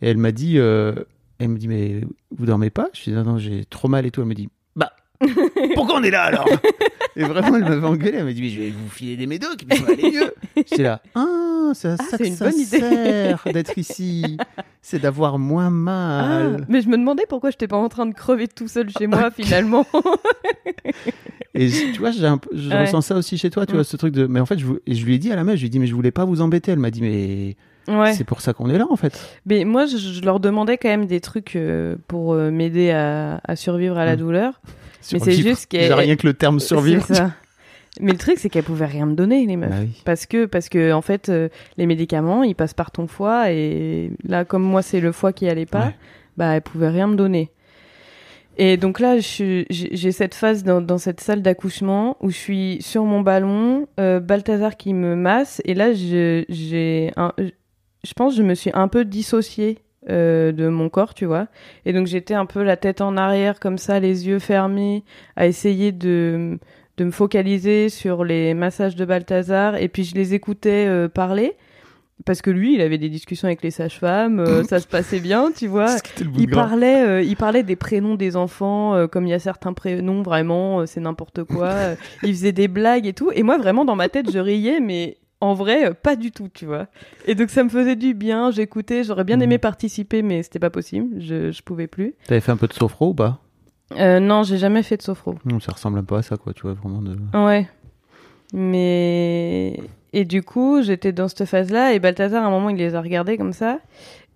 Et elle m'a dit, elle me dit mais vous dormez pas? Je dis non non j'ai trop mal et tout. Elle me dit pourquoi on est là alors? Et vraiment elle m'avait engueulé. Elle m'a dit mais je vais vous filer des médocs puis ça va aller mieux. J'étais là ah Ah, c'est à Ah, ça c'est une ça bonne idée. sert d'être ici. C'est d'avoir moins Ah, mal. mais je me demandais pourquoi j'étais pas en train de crever tout seul chez moi finalement. Et je- tu vois, j'ai un peu- je Ouais. ressens ça aussi chez toi, tu Mm. vois, ce truc de. Mais en fait, je, vou- et je lui ai dit à la meuf, je lui ai dit, mais je voulais pas vous embêter. Elle m'a dit, mais ouais. c'est pour ça qu'on est là, en fait. Mais moi, je, je leur demandais quand même des trucs euh, pour euh, m'aider à, à survivre à la Mm. douleur. Mais c'est juste qu'elle- Déjà, rien que le terme survivre. Mais le truc, c'est qu'elles pouvaient rien me donner, les meufs. Bah oui. Parce que, parce que, en fait, euh, les médicaments, ils passent par ton foie et là, comme moi, c'est le foie qui allait pas, Ouais. bah, elles pouvaient rien me donner. Et donc là, j'ai cette phase dans, dans cette salle d'accouchement où je suis sur mon ballon, euh, Balthazar qui me masse, et là, je- j'ai je pense, que je me suis un peu dissociée euh, de mon corps, tu vois. Et donc j'étais un peu la tête en arrière, comme ça, les yeux fermés, à essayer de de me focaliser sur les massages de Balthazar, et puis je les écoutais euh, parler. Parce que lui, il avait des discussions avec les sages-femmes, euh, ça se passait bien, tu vois. Il parlait, euh, il parlait des prénoms des enfants, euh, comme il y a certains prénoms, vraiment, euh, c'est n'importe quoi. Il faisait des blagues et tout. Et moi, vraiment, dans ma tête, je riais, mais en vrai, euh, pas du tout, tu vois. Et donc, ça me faisait du bien, j'écoutais, j'aurais bien Mhm. aimé participer, mais c'était pas possible, je, je pouvais plus. T'avais fait un peu de sophro ou pas? Euh, non, j'ai jamais fait de sophro. Non, ça ressemble un peu à ça, quoi, tu vois, vraiment de. Ouais. Mais. Et du coup, j'étais dans cette phase-là, et Balthazar, à un moment, il les a regardés comme ça,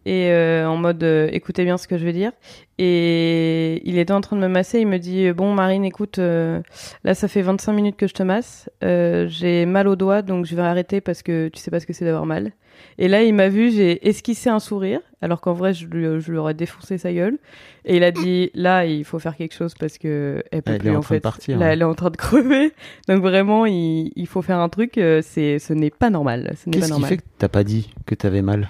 et euh, en mode euh, écoutez bien ce que je vais dire. Et il était en train de me masser, il me dit Bon, Marine, écoute, euh, là, ça fait 25 minutes que je te masse, j'ai mal au doigt, donc je vais arrêter parce que tu sais pas ce que c'est d'avoir mal. Et là, il m'a vu, j'ai esquissé un sourire, alors qu'en vrai, je lui, je lui aurais défoncé sa gueule. Et il a dit Là, il faut faire quelque chose parce que elle peut Elle est en en train de fait. partir, Là, hein. elle est en train de crever. Donc vraiment, il, il faut faire un truc. C'est, ce n'est pas normal. Ce n'est pas Qu'est-ce qui fait que t'as pas dit que t'avais mal?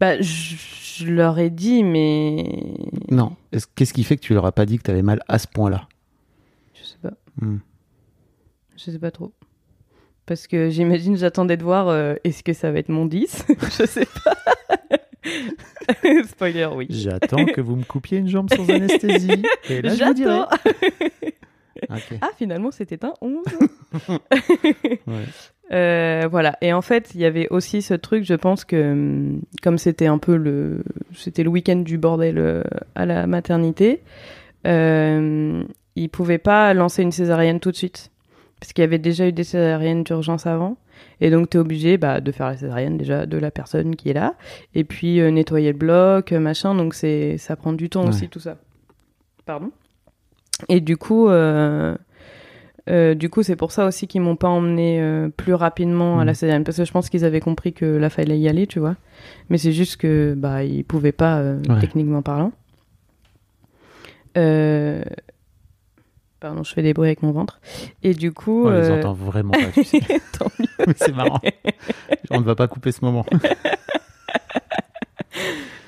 Bah, je, je leur ai dit, mais Non. Est-ce- Qu'est-ce qui fait que tu leur as pas dit que t'avais mal à ce point-là? Je sais pas. Hmm. Je sais pas trop. Parce que j'imagine, j'attendais de voir euh, est-ce que ça va être mon 10 Je sais pas. Spoiler, oui. J'attends que vous me coupiez une jambe sans anesthésie. Et là, je vous dirai. Ah, finalement, c'était un 11. Ouais. Euh, voilà. Et en fait, il y avait aussi ce truc, je pense que hum, comme c'était un peu le, c'était le week-end du bordel euh, à la maternité, euh, ils pouvaient pas lancer une césarienne tout de suite parce qu'il y avait déjà eu des césariennes d'urgence avant. Et donc, tu es obligé bah, de faire la césarienne déjà de la personne qui est là, et puis euh, nettoyer le bloc, machin. Donc, c'est ça prend du temps Ouais. aussi, tout ça. Pardon. Et du coup, euh, euh, du coup, c'est pour ça aussi qu'ils m'ont pas emmené euh, plus rapidement à la Mhm. césarienne, parce que je pense qu'ils avaient compris que là fallait y aller, tu vois. Mais c'est juste que bah ils pouvaient pas euh, Ouais. techniquement parlant. Pardon, je fais des bruits avec mon ventre. Et du coup, On les entend vraiment pas, tu sais. tant mieux. Mais c'est marrant. On ne va pas couper ce moment.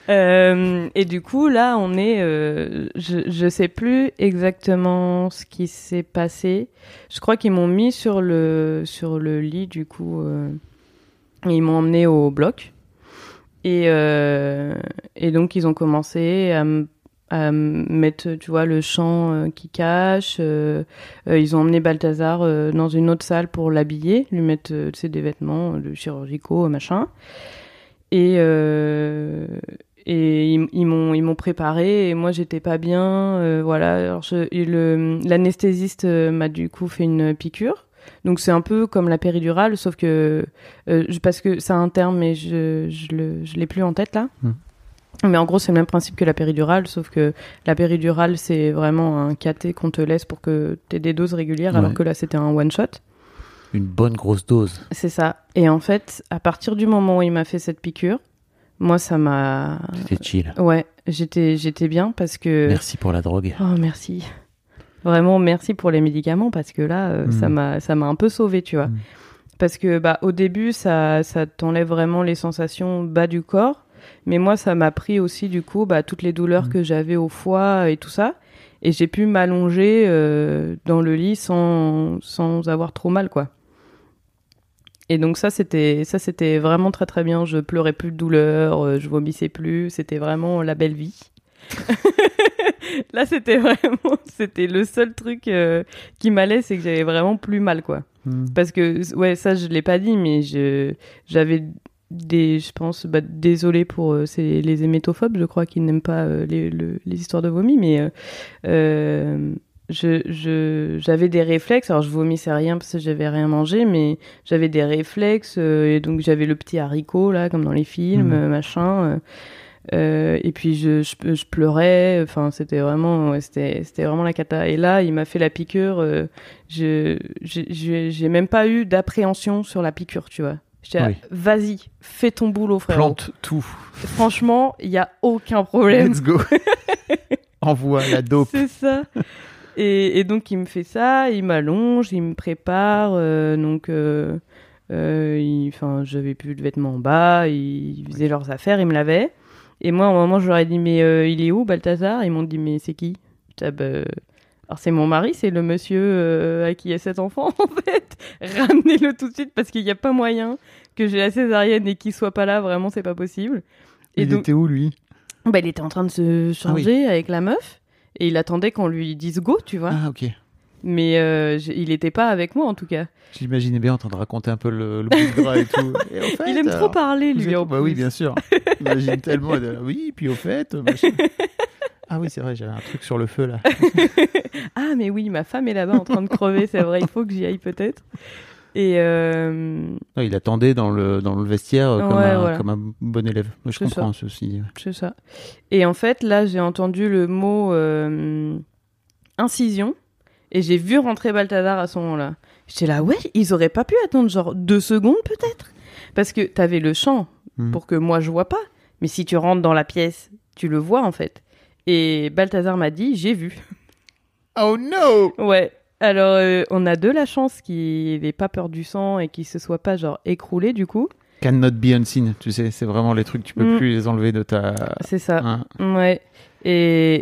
Euh, et du coup, là, on est. euh, je, je sais plus exactement ce qui s'est passé. Je crois qu'ils m'ont mis sur le, sur le lit, du coup. euh, ils m'ont emmené au bloc. Et, et donc, ils ont commencé à, mettre, tu vois, le euh, qui cache. ils ont emmené Balthazar dans une autre salle pour l'habiller, lui mettre, des vêtements euh, chirurgicaux, machin. Et, et ils, ils m'ont ils m'ont préparé et moi j'étais pas bien euh, voilà. Alors je- et le l'anesthésiste euh, m'a du coup fait une piqûre. Donc c'est un peu comme la péridurale sauf que euh, je- parce que c'est un terme mais je je le je l'ai plus en tête là. Hmm. mais en gros c'est le même principe que la péridurale sauf que la péridurale c'est vraiment un caté qu'on te laisse pour que tu aies des doses régulières alors que là c'était un one shot. Une bonne grosse dose. c'est ça. Et en fait à partir du moment où il m'a fait cette piqûre moi ça m'a C'était chill. Ouais, j'étais j'étais bien parce que Merci pour la drogue. oh merci. Vraiment merci pour les médicaments parce que là euh, Mm. ça m'a ça m'a un peu sauvé, tu vois. Mm. Parce que bah au début ça ça t'enlève vraiment les sensations bas du corps, mais moi ça m'a pris aussi du coup bah toutes les douleurs Mm. que j'avais au foie et tout ça et j'ai pu m'allonger euh, dans le lit sans sans avoir trop mal quoi. Et donc ça c'était ça c'était vraiment très très bien. Je pleurais plus de douleur, euh, je vomissais plus. C'était vraiment la belle vie. Là, c'était vraiment, c'était le seul truc euh, qui m'allait, c'est que j'avais vraiment plus mal, quoi. Hmm. Parce que, ouais, ça, je l'ai pas dit, mais je, j'avais des, je pense, bah, désolé pour euh, c'est les hémétophobes, je crois, qui n'aiment pas euh, les, le- les histoires de vomi, mais euh, euh, je, je, j'avais des réflexes. Alors, je vomissais rien parce que j'avais rien mangé, mais j'avais des réflexes, euh, et donc j'avais le petit haricot, là, comme dans les films, Mhm. euh, machin. euh, euh, et puis je, je, je pleurais, enfin c'était vraiment, ouais, c'était, c'était vraiment la cata. Et là, il m'a fait la piqûre. je, j'ai- même pas eu d'appréhension sur la piqûre, tu vois. J'étais Oui. vas-y, fais ton boulot, frère. Plante tout. Franchement, il y a aucun problème. Let's go. Envoie la dope. C'est ça. Et, et donc il me fait ça, il m'allonge, il me prépare, euh, donc euh, euh, enfin j'avais plus de vêtements en bas, ils faisaient leurs affaires, ils me lavaient. Et moi, un moment, je leur ai dit, mais il est où, Balthazar? Ils m'ont dit, mais c'est qui? Ah, bah, Alors, c'est mon mari, c'est le monsieur à qui il y a cet enfant, en fait. Ramenez-le tout de suite parce qu'il n'y a pas moyen que j'ai la césarienne et qu'il soit pas là, vraiment, c'est pas possible. Et Il donc, était où, lui? Bah, il était en train de se changer avec la meuf et il attendait qu'on lui dise go, tu vois. Ah, ok. Mais euh, il était pas avec moi, en tout cas. J'imaginais bien en train de raconter un peu le, le bout de gras et tout. Et au fait, il aime alors, trop parler, vous lui. êtes- en Bah oui, bien sûr. J'imagine tellement. Oui, puis au fait. euh, machin. Ah oui, c'est vrai, j'avais un truc sur le feu là. Ah, mais oui, ma femme est là-bas en train de crever, c'est vrai, il faut que j'y aille peut-être. Et euh, Non, il attendait dans le, dans le vestiaire comme, un, voilà. comme un bon élève. Moi, je comprends ceci. c'est ça. Et en fait, là, j'ai entendu le mot euh, incision et j'ai vu rentrer Balthazar à ce moment-là. J'étais là, ouais, ils auraient pas pu attendre genre deux secondes peut-être? Parce que t'avais le champ Mhm. pour que moi je vois pas. Mais si tu rentres dans la pièce, tu le vois en fait. Et Balthazar m'a dit, j'ai vu. Oh no Ouais. Alors, euh, on a de la chance qu'il ait pas peur du sang et qu'il se soit pas genre écroulé du coup. Cannot be unseen, tu sais, c'est vraiment les trucs, tu peux Mm. plus les enlever de ta. C'est ça. Hein. Ouais. Et,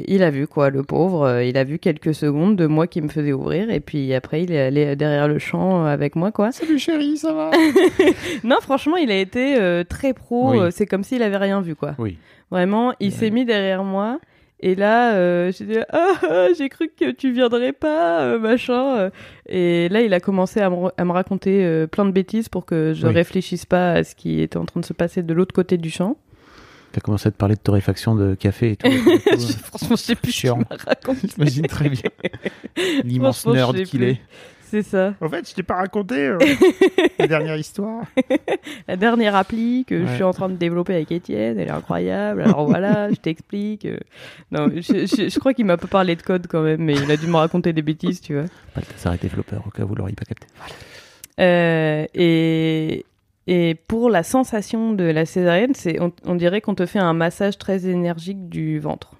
et il a vu quoi, le pauvre. euh, Il a vu quelques secondes de moi qui me faisait ouvrir et puis après il est allé derrière le champ euh, avec moi quoi. Salut chérie, ça va? Non, franchement, il a été euh, très pro. Oui. C'est comme s'il avait rien vu quoi. Oui. Vraiment, il s'est mis derrière moi. Et là, euh, j'ai dit ah, ah, j'ai cru que tu viendrais pas, euh, machin. euh. Et là, il a commencé à me, à me raconter euh, plein de bêtises pour que je Oui. réfléchisse pas à ce qui était en train de se passer de l'autre côté du champ. T'as commencé à te parler de torréfaction de café et tout. Franchement, je sais plus ce qu'il Chiant. m'a raconté. J'imagine très bien l'immense nerd qu'il est. C'est ça. En fait, je t'ai pas raconté euh, la dernière histoire. La dernière appli que je suis en train de développer avec Étienne, elle est incroyable. Alors voilà, je t'explique. euh. Non, je, je- je crois qu'il m'a pas parlé de code quand même, mais il a dû me raconter des bêtises, tu vois. Balthazar est développeur, au cas où vous l'auriez pas capté. Euh, et, et pour la sensation de la césarienne, c'est, on, on dirait qu'on te fait un massage très énergique du ventre.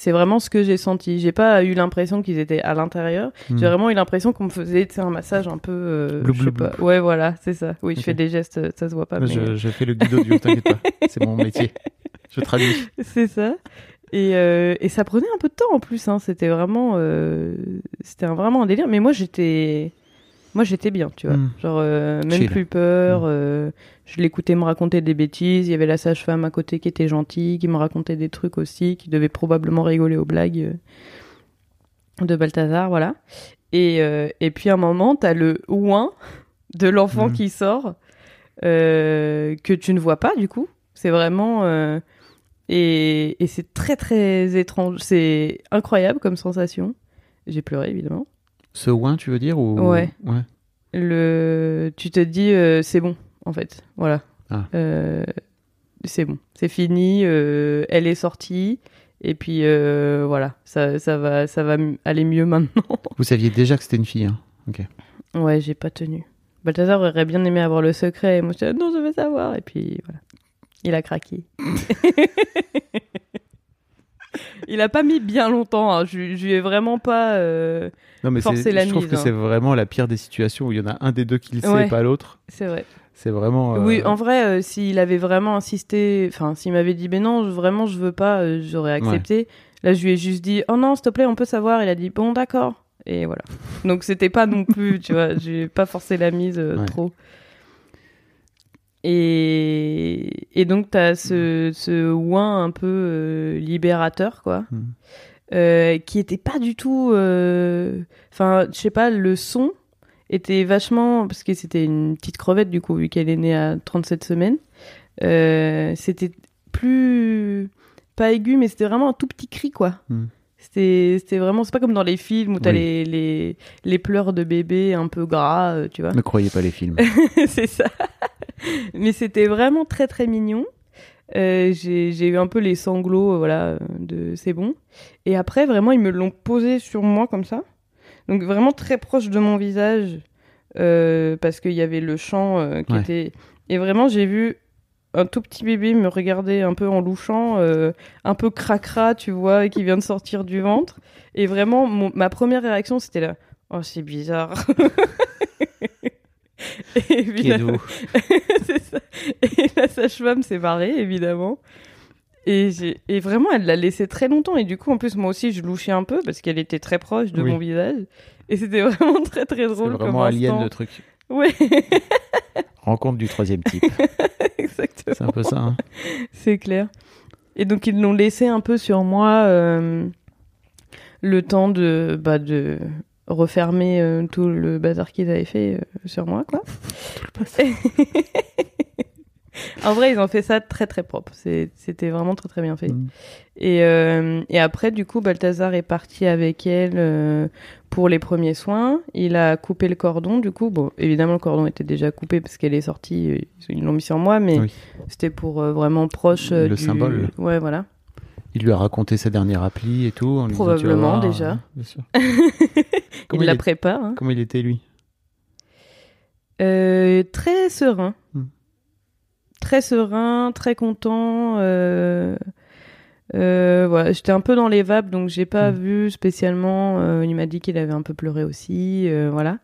C'est vraiment ce que j'ai senti. J'ai pas eu l'impression qu'ils étaient à l'intérieur. Hmm. J'ai vraiment eu l'impression qu'on me faisait un massage un peu. euh, Blou, je sais blou, pas. Ouais, voilà, c'est ça. Oui, je fais des gestes, ça se voit pas. Mais... je, je fais le guide audio, t'inquiète pas. C'est mon métier. Je traduis. C'est ça. Et, euh, et ça prenait un peu de temps en plus. Hein. C'était vraiment, euh, c'était un- vraiment un délire. Mais moi, j'étais, moi, j'étais bien, tu vois. Mm. Genre euh, même Chill. plus peur. Mm. Je l'écoutais me raconter des bêtises. Il y avait la sage-femme à côté qui était gentille, qui me racontait des trucs aussi, qui devait probablement rigoler aux blagues euh, de Balthazar, voilà. Et, euh, et puis à un moment, t'as le ouin de l'enfant Mm. qui sort euh, que tu ne vois pas du coup. C'est vraiment euh, et, et c'est très très étrange. C'est incroyable comme sensation. J'ai pleuré évidemment. Ce ouin, tu veux dire ou... Ouais. ouais. Le, tu te dis c'est bon en fait. Voilà. Ah. Euh, c'est bon, c'est fini. euh, elle est sortie. Et puis euh, voilà, ça, ça va, ça va aller mieux maintenant. Vous saviez déjà que c'était une fille. Hein. Ouais, j'ai pas tenu. Balthazar aurait bien aimé avoir le secret. Et moi, je disais, non, je veux savoir. Et puis, voilà. Il a craqué. il a pas mis bien longtemps. hein. Je, je lui ai vraiment pas. euh, Non, mais c'est- la je trouve mise, que hein. c'est vraiment la pire des situations où il y en a un des deux qui le sait Ouais. et pas l'autre. C'est vrai. C'est vraiment. euh, Oui, en vrai, euh, s'il avait vraiment insisté, enfin, s'il m'avait dit, mais non, je- vraiment, je veux pas, euh, j'aurais accepté. Là, je lui ai juste dit, oh non, s'il te plaît, on peut savoir. Il a dit, bon, d'accord. Et voilà. Donc, c'était pas non plus, tu vois, j'ai pas forcé la mise Ouais. trop. Et, et donc, tu as ce, ce ouin un peu libérateur, quoi. Mm. Euh, qui était pas du tout. Enfin, je sais pas, le son était vachement. Parce que c'était une petite crevette, du coup, vu qu'elle est née à 37 semaines. Euh, c'était plus. Pas aigu, mais c'était vraiment un tout petit cri, quoi. Mm. C'était vraiment. C'est pas comme dans les films où t'as Oui. les, les, les pleurs de bébé un peu gras, euh, tu vois. Ne croyez pas les films. c'est ça. Mais c'était vraiment très très mignon. Euh, j'ai eu un peu les sanglots, euh, voilà, de c'est bon. Et après, vraiment, ils me l'ont posé sur moi comme ça. Donc vraiment très proche de mon visage, euh, parce qu'il y avait le champ euh, qui Ouais. était. Et vraiment, j'ai vu un tout petit bébé me regarder un peu en louchant, euh, un peu cracra, tu vois, et qui vient de sortir du ventre. Et vraiment, mon- ma première réaction, c'était là. Oh, c'est bizarre. et c'est ça. Et la sage-femme s'est barrée, évidemment. Et, vraiment, elle l'a laissé très longtemps. Et du coup, en plus, moi aussi, je louchais un peu parce qu'elle était très proche de Oui. mon visage. Et c'était vraiment très, très C'est drôle. vraiment comme alien le truc. Ouais, Rencontre du troisième type. exactement. C'est un peu ça. hein. C'est clair. Et donc, ils l'ont laissé un peu sur moi euh, le temps de, bah, de refermer euh, tout le bazar qu'ils avaient fait euh, sur moi, quoi. En vrai, ils ont fait ça très très propre. C'était vraiment très très bien fait. Mm. Et, euh, et après, du coup, Balthazar est parti avec elle euh, pour les premiers soins. Il a coupé le cordon. Du coup, bon, évidemment, le cordon était déjà coupé parce qu'elle est sortie. euh, Ils l'ont mis sur moi, mais Oui. c'était pour euh, vraiment proche. Le du- symbole. Ouais, voilà. Il lui a raconté sa dernière appli et tout. en lui disant, tu vas Probablement, déjà. euh, bien sûr. il la est- prépare. hein. Comment il était lui? Très serein. Hmm. Très serein, très content. euh, euh, voilà, j'étais un peu dans les vapes, donc j'ai pas Hmm. vu spécialement. euh, il m'a dit qu'il avait un peu pleuré aussi, euh, voilà.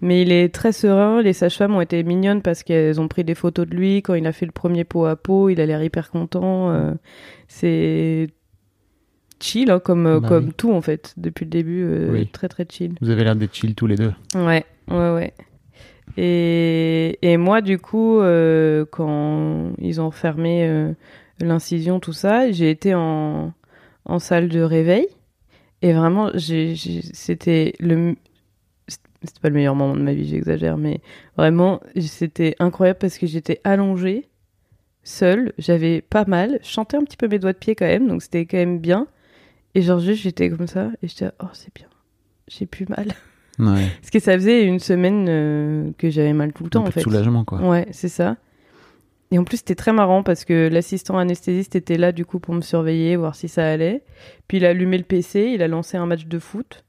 Mais il est très serein. Les sages-femmes ont été mignonnes parce qu'elles ont pris des photos de lui quand il a fait le premier pot à pot. Il a l'air hyper content. c'est chill, hein, comme Bah comme oui. tout en fait depuis le début. Oui. Très très chill. Vous avez l'air d'être chill tous les deux. Ouais, ouais, ouais. Et, moi, du coup, euh, quand ils ont fermé euh, l'incision, tout ça, j'ai été en, salle de réveil. Et vraiment, c'était le. C'était pas le meilleur moment de ma vie, j'exagère, mais vraiment, c'était incroyable parce que j'étais allongée, seule, j'avais pas mal, chantais un petit peu mes doigts de pied quand même, donc c'était quand même bien. Et genre, juste, j'étais comme ça, et j'étais, oh, c'est bien, j'ai plus mal. Ouais. Parce que ça faisait une semaine euh, que j'avais mal tout le temps, un peu en fait. de soulagement, quoi. Ouais, c'est ça. Et en plus, c'était très marrant parce que l'assistant anesthésiste était là, du coup, pour me surveiller, voir si ça allait. Puis il a allumé le PC, il a lancé un match de foot.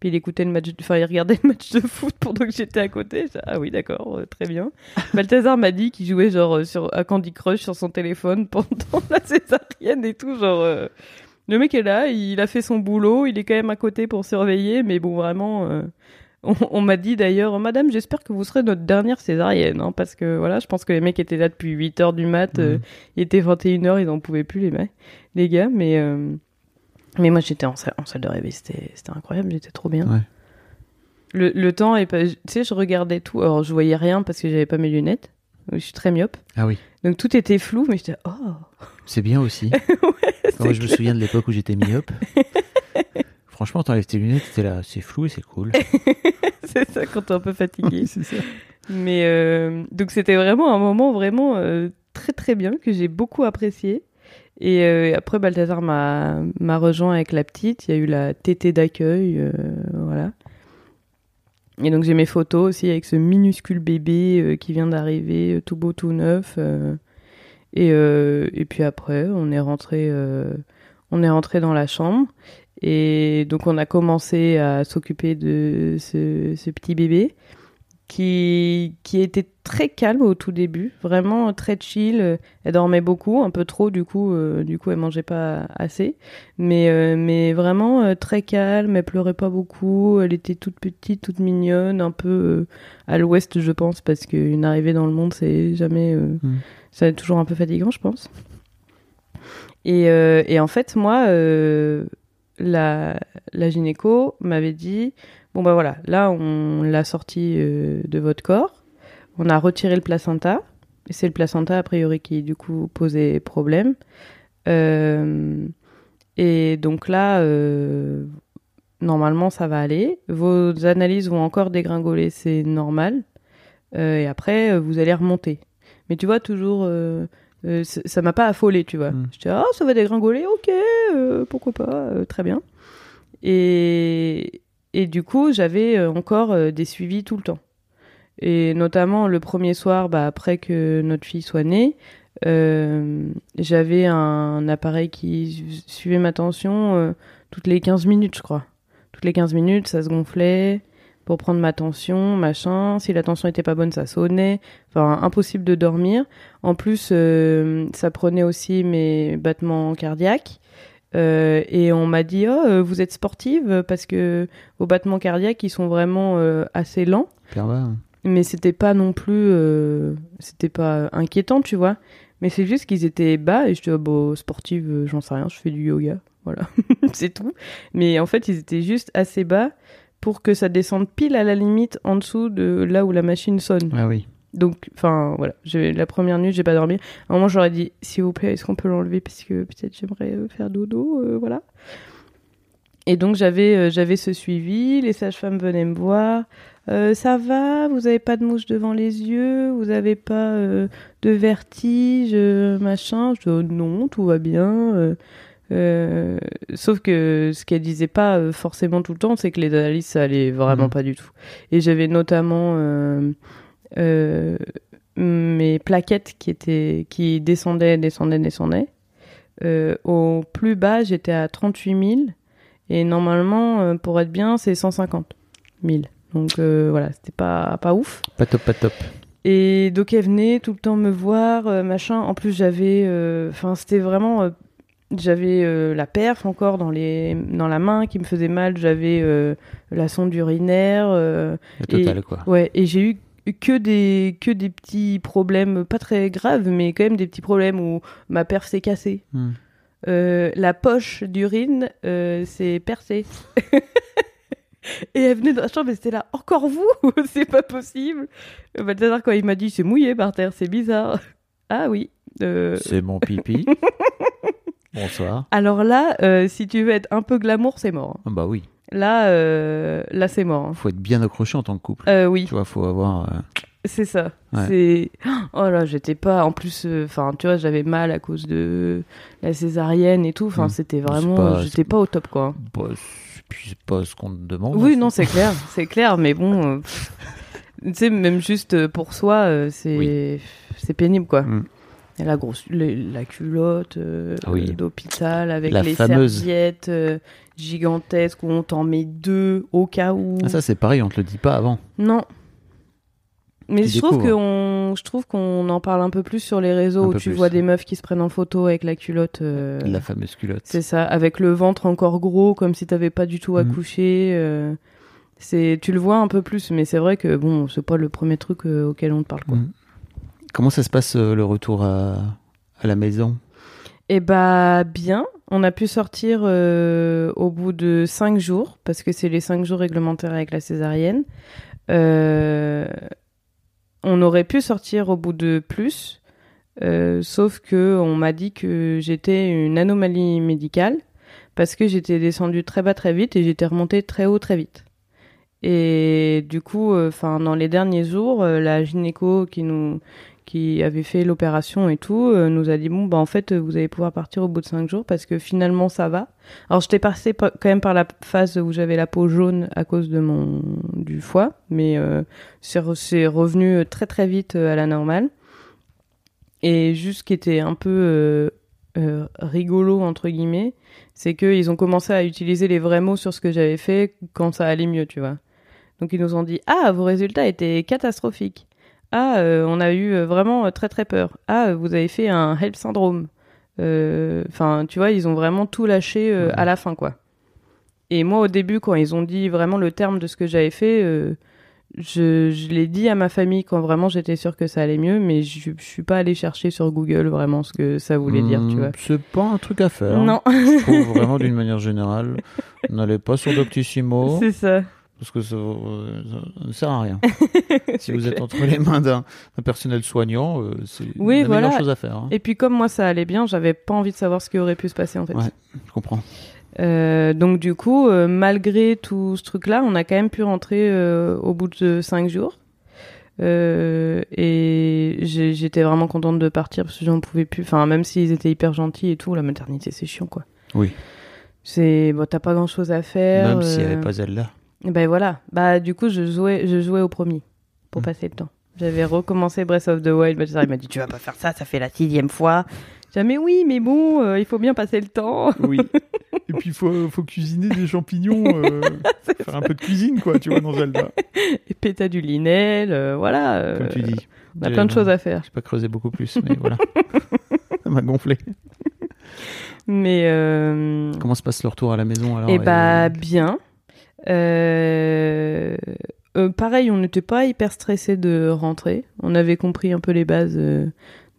Puis il écoutait le match, de- enfin, il regardait le match de foot pendant que j'étais à côté. Ah oui, d'accord, euh, très bien. Balthazar m'a dit qu'il jouait, genre, euh, sur, à Candy Crush sur son téléphone pendant la césarienne et tout, genre. euh, le mec est là, il a fait son boulot, il est quand même à côté pour surveiller, mais bon, vraiment, euh, on, on m'a dit d'ailleurs, Madame, j'espère que vous serez notre dernière césarienne, hein, parce que voilà, je pense que les mecs étaient là depuis 8 heures du mat, euh, Mhm. il était 21h, ils n'en pouvaient plus, les mecs, les gars, mais, euh, mais moi j'étais en salle, en salle de réveil, c'était c'était incroyable, j'étais trop bien. Ouais. Le, le temps est pas. Tu sais, je regardais tout, alors je voyais rien parce que j'avais pas mes lunettes, je suis très myope, Ah oui, donc tout était flou, mais j'étais, oh c'est bien aussi. Moi, je me souviens de l'époque où j'étais myope. Franchement, t'enlèves tes lunettes, t'es là, c'est flou et c'est cool. c'est ça quand t'es un peu fatigué. c'est ça. Mais euh, donc c'était vraiment un moment vraiment euh, très très bien que j'ai beaucoup apprécié. Et euh, après Balthazar m'a rejoint avec la petite. Il y a eu la tétée d'accueil, voilà. Et donc j'ai mes photos aussi avec ce minuscule bébé euh, qui vient d'arriver, euh, tout beau, tout neuf. euh. et puis après on est rentré on est rentré dans la chambre. Et donc on a commencé à s'occuper de ce petit bébé qui, qui était très calme au tout début, vraiment très chill. Elle dormait beaucoup, un peu trop du coup, euh, du coup elle mangeait pas assez, mais euh, mais vraiment euh, très calme. Elle pleurait pas beaucoup. Elle était toute petite, toute mignonne, un peu euh, à l'ouest je pense, parce qu'une arrivée dans le monde c'est jamais, Mm. c'est toujours un peu fatigant je pense. Et, et en fait moi, la la gynéco m'avait dit Bon bah voilà, là on l'a sorti euh, de votre corps, on a retiré le placenta, c'est le placenta a priori qui du coup posait problème. Euh, et donc là, euh, normalement ça va aller. Vos analyses vont encore dégringoler, c'est normal. Et après, vous allez remonter. Mais tu vois, toujours, euh, ça m'a pas affolé, tu vois. Mm. Je dis, ah, ça va dégringoler, ok, euh, pourquoi pas, euh, très bien. Et, et du coup, j'avais euh, encore euh, des suivis tout le temps. Et notamment le premier soir, bah, après que notre fille soit née, euh, j'avais un appareil qui su- suivait ma tension toutes les 15 minutes, je crois. Toutes les 15 minutes, ça se gonflait pour prendre ma tension, machin. Si la tension était pas bonne, ça sonnait. Enfin, impossible de dormir. En plus, ça prenait aussi mes battements cardiaques. Euh, et on m'a dit, oh, euh, vous êtes sportive parce que vos battements cardiaques, ils sont vraiment euh, assez lents. Hein. mais c'était pas non plus euh, c'était pas inquiétant tu vois. Mais c'est juste qu'ils étaient bas et je dis bon sportive j'en sais rien je fais du yoga voilà. C'est tout. Mais en fait ils étaient juste assez bas pour que ça descende pile à la limite en dessous de là où la machine sonne. Ah oui. Donc enfin voilà la première nuit j'ai pas dormi à un moment j'aurais dit s'il vous plaît est-ce qu'on peut l'enlever parce que peut-être j'aimerais euh, faire dodo euh, voilà. Et donc j'avais euh, j'avais ce suivi les sages-femmes venaient me voir. Euh, ça va? Vous avez pas de mouche devant les yeux? Vous avez pas de vertige machin? Je dis oh, non tout va bien euh, sauf que ce qu'elle disait pas euh, forcément tout le temps, c'est que les analyses, ça allait vraiment Mhm. pas du tout. Et j'avais notamment euh, mes plaquettes qui étaient qui descendaient, descendaient, descendaient. Euh, au plus bas, j'étais à 38 000 et normalement, euh, pour être bien, c'est 150 000. Donc euh, voilà, c'était pas pas ouf. Pas top, pas top. Et donc elle venait tout le temps me voir, euh, machin. En plus j'avais, euh, enfin c'était vraiment, euh, j'avais euh, la perf encore dans les, dans la main qui me faisait mal. J'avais euh, la sonde urinaire. euh, Le total, Et- quoi. ouais, et j'ai eu que des que des petits problèmes, pas très graves, mais quand même des petits problèmes où ma perf s'est cassée. Hmm. Euh, la poche d'urine euh, s'est percée. Et elle venait dans la chambre et c'était là, encore vous? C'est pas possible Balthazar, quand il m'a dit, c'est mouillé par terre, c'est bizarre. Ah oui. Euh, C'est mon pipi. Bonsoir. Alors là, euh, si tu veux être un peu glamour, c'est mort. Ah bah oui. Là, euh, là c'est mort. Faut être bien accroché en tant que couple. Euh, oui, Tu vois, faut avoir. euh, c'est ça. Ouais. C'est oh là, j'étais pas. En plus, enfin, tu vois, j'avais mal à cause de la césarienne et tout. Enfin, Mm. c'était vraiment, j'étais pas au top quoi. bah, c'est- puis c'est pas ce qu'on te demande. Oui, hein, non, c'est clair, c'est clair, mais bon, tu sais, même juste pour soi, c'est c'est pénible, quoi. Mm. Et la grosse, les- la culotte euh, oui. d'hôpital avec La les fameuse. serviettes euh, gigantesques où on t'en met deux au cas où. Ah, ça, c'est pareil, on te le dit pas avant. Non. Mais je trouve découvres. qu'on, je trouve qu'on en parle un peu plus sur les réseaux Un où tu plus. vois des meufs qui se prennent en photo avec la culotte. euh, La fameuse culotte. c'est ça, avec le ventre encore gros, comme si t'avais pas du tout Mhm. accouché. euh, c'est, tu le vois un peu plus, mais c'est vrai que bon, c'est pas le premier truc euh, auquel on te parle. Quoi. Mm. Comment ça se passe le retour à, à la maison? Et bah bien, on a pu sortir euh, au bout de cinq jours parce que c'est les cinq jours réglementaires avec la césarienne. Euh, on aurait pu sortir au bout de plus, euh, sauf que on m'a dit que j'étais une anomalie médicale parce que j'étais descendue très bas très vite et j'étais remontée très haut très vite. Et du coup, enfin dans les derniers jours, la gynéco qui nous qui avait fait l'opération et tout, euh, nous a dit bon bah en fait vous allez pouvoir partir au bout de cinq jours parce que finalement ça va. Alors j'étais passée pa- quand même par la phase où j'avais la peau jaune à cause de mon du foie, mais euh, c'est re- c'est revenu très très vite euh, à la normale. Et juste ce qui était un peu rigolo entre guillemets, c'est qu'ils ont commencé à utiliser les vrais mots sur ce que j'avais fait quand ça allait mieux, tu vois. Donc ils nous ont dit ah vos résultats étaient catastrophiques. Ah, euh, on a eu euh, vraiment euh, très très peur. Ah, vous avez fait un HELP syndrome. Enfin, tu vois, ils ont vraiment tout lâché Ouais. à la fin, quoi. Et moi, au début, quand ils ont dit vraiment le terme de ce que j'avais fait, euh, je, je l'ai dit à ma famille quand vraiment j'étais sûre que ça allait mieux, mais je, je suis pas allée chercher sur Google vraiment ce que ça voulait dire, tu Hmm, vois. C'est pas un truc à faire. Non, Je trouve vraiment d'une manière générale. N'allez pas sur Doctissimo. c'est ça. Parce que ça, euh, ça ne sert à rien. si vous êtes entre les mains d'un personnel soignant, euh, c'est Oui, la voilà. meilleure chose à faire. hein. Et puis comme moi ça allait bien, j'avais pas envie de savoir ce qui aurait pu se passer en fait. Ouais. Je comprends. Euh, donc du coup, euh, malgré tout ce truc-là, on a quand même pu rentrer euh, au bout de cinq jours. Euh, et j'étais vraiment contente de partir parce que j'en pouvais plus. Enfin, même s'ils étaient hyper gentils et tout, la maternité c'est chiant quoi. Oui. C'est bon, t'as pas grand chose à faire. Même s'il n'y euh, avait pas Zelda. Ben voilà. Bah du coup, je jouais, je jouais au premier pour Mm. passer le temps. J'avais recommencé Breath of the Wild. Il m'a dit tu vas pas faire ça, ça fait la sixième fois. J'ai dit mais oui, mais bon, euh, il faut bien passer le temps. Oui. Et puis, il faut, faut cuisiner des champignons, euh, faire un peu de cuisine, quoi, tu vois, dans Zelda. Et péta du linel, euh, voilà. euh, Comme tu dis. On a plein de choses à faire. Je pas creusé beaucoup plus, mais voilà. Ça m'a gonflé. Mais euh, Comment se passe le retour à la maison alors eh bah bien. Euh, euh, pareil, on n'était pas hyper stressé de rentrer. On avait compris un peu les bases euh,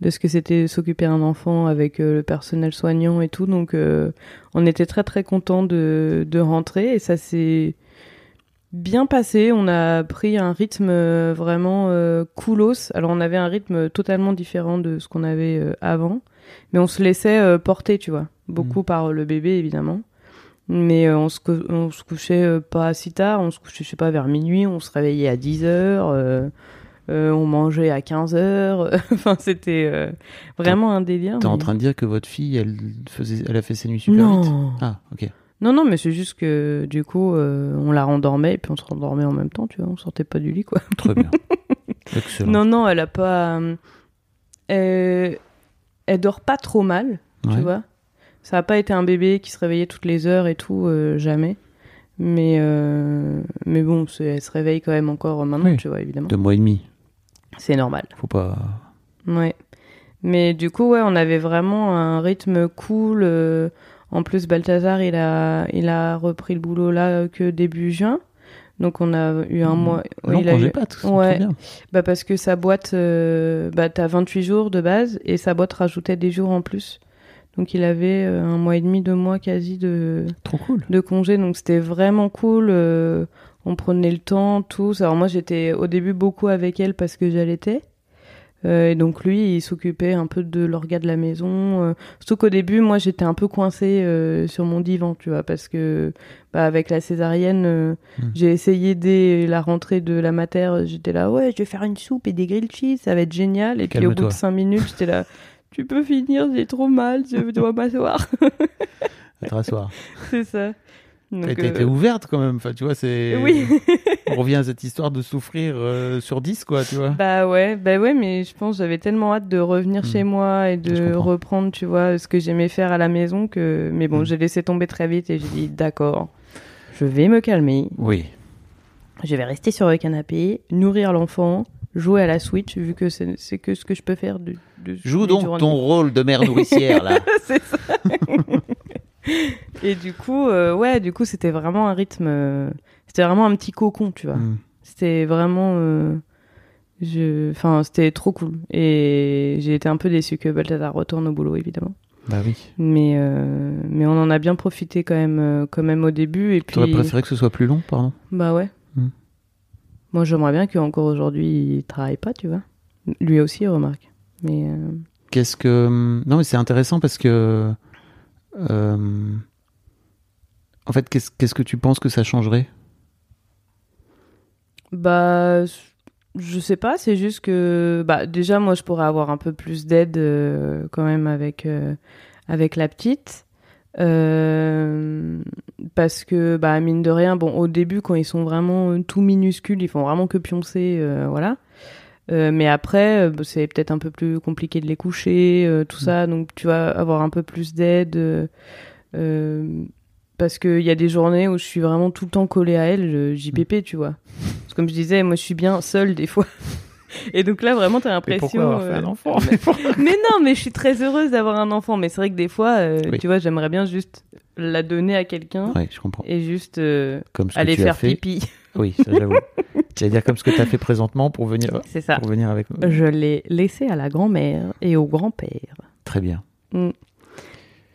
de ce que c'était s'occuper d'un enfant avec le personnel soignant et tout. Donc, on était très très content de, de rentrer et ça s'est bien passé. On a pris un rythme vraiment coolos. Alors, on avait un rythme totalement différent de ce qu'on avait avant, mais on se laissait porter, tu vois, beaucoup par le bébé évidemment. Mais euh, on, se on se couchait euh, pas si tard, on se couchait, je sais pas, vers minuit, on se réveillait à 10 heures, euh, euh, on mangeait à 15 heures. enfin, c'était euh, vraiment un délire. T'es en mais- train de dire que votre fille, elle, faisait, elle a fait ses nuits super vite? Non. Ah, ok. non, non, mais c'est juste que du coup, euh, on la rendormait et puis on se rendormait en même temps, tu vois, on sortait pas du lit, quoi. Très bien. Excellent. Non, non, elle a pas. elle dort pas trop mal, Ouais. tu vois. Ça a pas été un bébé qui se réveillait toutes les heures et tout, euh, jamais. Mais, euh, mais bon, elle se réveille quand même encore maintenant, Oui. tu vois, évidemment. Deux mois et demi. C'est normal. Faut pas. Ouais. Mais du coup, ouais, on avait vraiment un rythme cool. euh, en plus, Balthazar, il a, il a repris le boulot là que début juin. Donc, on a eu un Mmh. mois. ouais, non, il a eu- pas, tout Ouais. bien. Bah parce que sa boîte, euh, bah t'as 28 jours de base et sa boîte rajoutait des jours en plus. Donc il avait euh, un mois et demi, deux mois quasi de, Trop cool. de congé. Donc c'était vraiment cool. euh, on prenait le temps, tous. Alors moi j'étais au début beaucoup avec elle parce que j'allaitais. Euh, et donc lui, il s'occupait un peu de l'orga de la maison. euh, surtout qu'au début, moi, j'étais un peu coincée euh, sur mon divan, tu vois, parce que bah, avec la césarienne, Hmm. j'ai essayé dès la rentrée de la mater, j'étais là, ouais, je vais faire une soupe et des grilled cheese, ça va être génial. Et puis au bout de cinq minutes, j'étais là, tu peux finir, j'ai trop mal, je dois m'asseoir. À te rasseoir. C'est ça. T'as été euh, ouverte quand même. Enfin, tu vois, c'est. Oui. On revient à cette histoire de souffrir euh, sur 10, quoi, tu vois. Bah ouais, bah ouais, mais je pense que j'avais tellement hâte de revenir Mm. chez moi et de reprendre, tu vois, ce que j'aimais faire à la maison que. Mais bon, Mm. j'ai laissé tomber très vite et j'ai dit d'accord, je vais me calmer, Oui. je vais rester sur le canapé, nourrir l'enfant, jouer à la Switch vu que c'est que ce que je peux faire de. de Joue donc ton rôle de mère nourricière, là. c'est ça. et du coup, euh, ouais, du coup, c'était vraiment un rythme. euh, C'était vraiment un petit cocon, tu vois. Mm. C'était vraiment. euh, je... Enfin, c'était trop cool. Et j'ai été un peu déçue que Balthazar retourne au boulot, évidemment. Bah oui. Mais, mais on en a bien profité quand même, quand même au début. Et puis, T'aurais préféré que ce soit plus long, pardon? Bah ouais. Moi, j'aimerais bien qu'encore aujourd'hui, il travaille pas, tu vois. Lui aussi, remarque. Mais euh, Qu'est-ce que. Non, mais c'est intéressant parce que. euh, En fait, qu'est-ce qu'est-ce que tu penses que ça changerait? Bah, je sais pas, c'est juste que bah déjà moi je pourrais avoir un peu plus d'aide euh, quand même avec euh, avec la petite Euh, parce que bah mine de rien bon au début quand ils sont vraiment euh, tout minuscules ils font vraiment que pioncer euh, voilà Euh, mais après bah, c'est peut-être un peu plus compliqué de les coucher tout ça donc tu vas avoir un peu plus d'aide parce qu'il y a des journées où je suis vraiment tout le temps collée à elle, JPP, tu vois. Parce que comme je disais, moi je suis bien seule des fois. Et donc là, vraiment, t'as Mais l'impression. pourquoi avoir fait euh, un enfant mais non, mais je suis très heureuse d'avoir un enfant. Mais c'est vrai que des fois, euh, Oui. tu vois, j'aimerais bien juste la donner à quelqu'un Oui, je comprends. et juste euh, Comme ce que aller tu as faire fait. pipi. Oui, ça j'avoue. J'allais dire comme ce que tu as fait présentement pour venir, C'est ça. pour venir avec nous. Je l'ai laissé à la grand-mère et au grand-père. Très bien. Mm.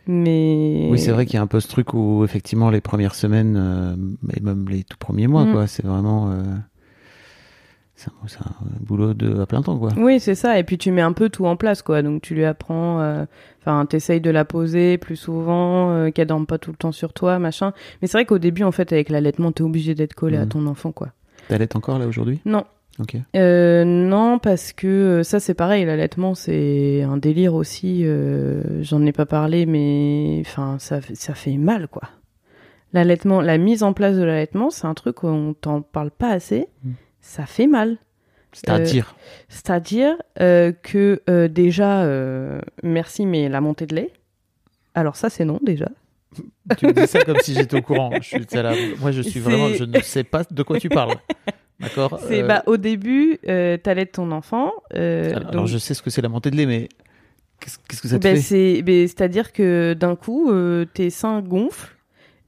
Mais Oui, c'est vrai qu'il y a un peu ce truc où effectivement les premières semaines euh, et même les tout premiers mois, Mm. quoi, c'est vraiment euh, c'est un, boulot de à plein temps, quoi. Oui, c'est ça. Et puis tu mets un peu tout en place, quoi. Donc tu lui apprends, euh, enfin, t'essayes de la poser plus souvent, euh, qu'elle dorme pas tout le temps sur toi, machin. Mais c'est vrai qu'au début, en fait, avec l'allaitement, t'es obligé d'être collé à Mhm. ton enfant, quoi. T'allaites encore là aujourd'hui? Non. Ok. Euh, non, parce que euh, ça, c'est pareil. L'allaitement, c'est un délire aussi. euh, J'en ai pas parlé, mais enfin, ça, fait- ça fait mal, quoi. L'allaitement, la mise en place de l'allaitement, c'est un truc où on t'en parle pas assez. Mhm. Ça fait mal. C'est-à-dire C'est-à-dire euh, que euh, déjà, euh, merci, mais la montée de lait. Alors ça, c'est non déjà. Tu me dis ça comme si j'étais au courant. Je suis Moi, je suis vraiment, je ne sais pas de quoi tu parles. D'accord. C'est Euh, bah au début, euh, t'allaites ton enfant. euh, alors, donc- je sais ce que c'est la montée de lait, mais qu'est-ce que ça te Ben, fait? c'est, ben, c'est-à-dire que d'un coup, euh, tes seins gonflent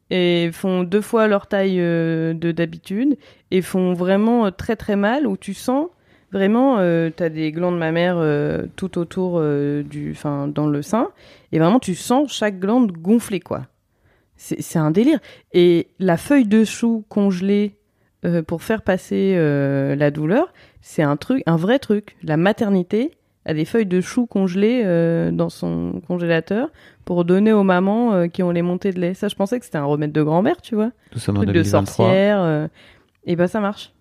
et font deux fois leur taille euh, de d'habitude et font vraiment euh, très très mal où tu sens vraiment, euh, t'as des glandes mammaires euh, tout autour du, enfin dans le sein et vraiment tu sens chaque glande gonfler quoi. C'est, un délire. Et la feuille de chou congelée pour faire passer la douleur, c'est un truc, un vrai truc. La maternité a des feuilles de chou congelées euh, dans son congélateur pour donner aux mamans euh, qui ont les montées de lait. Ça, je pensais que c'était un remède de grand-mère, tu vois, Nous sommes en de 2023. sorcière. euh, et bah ça marche.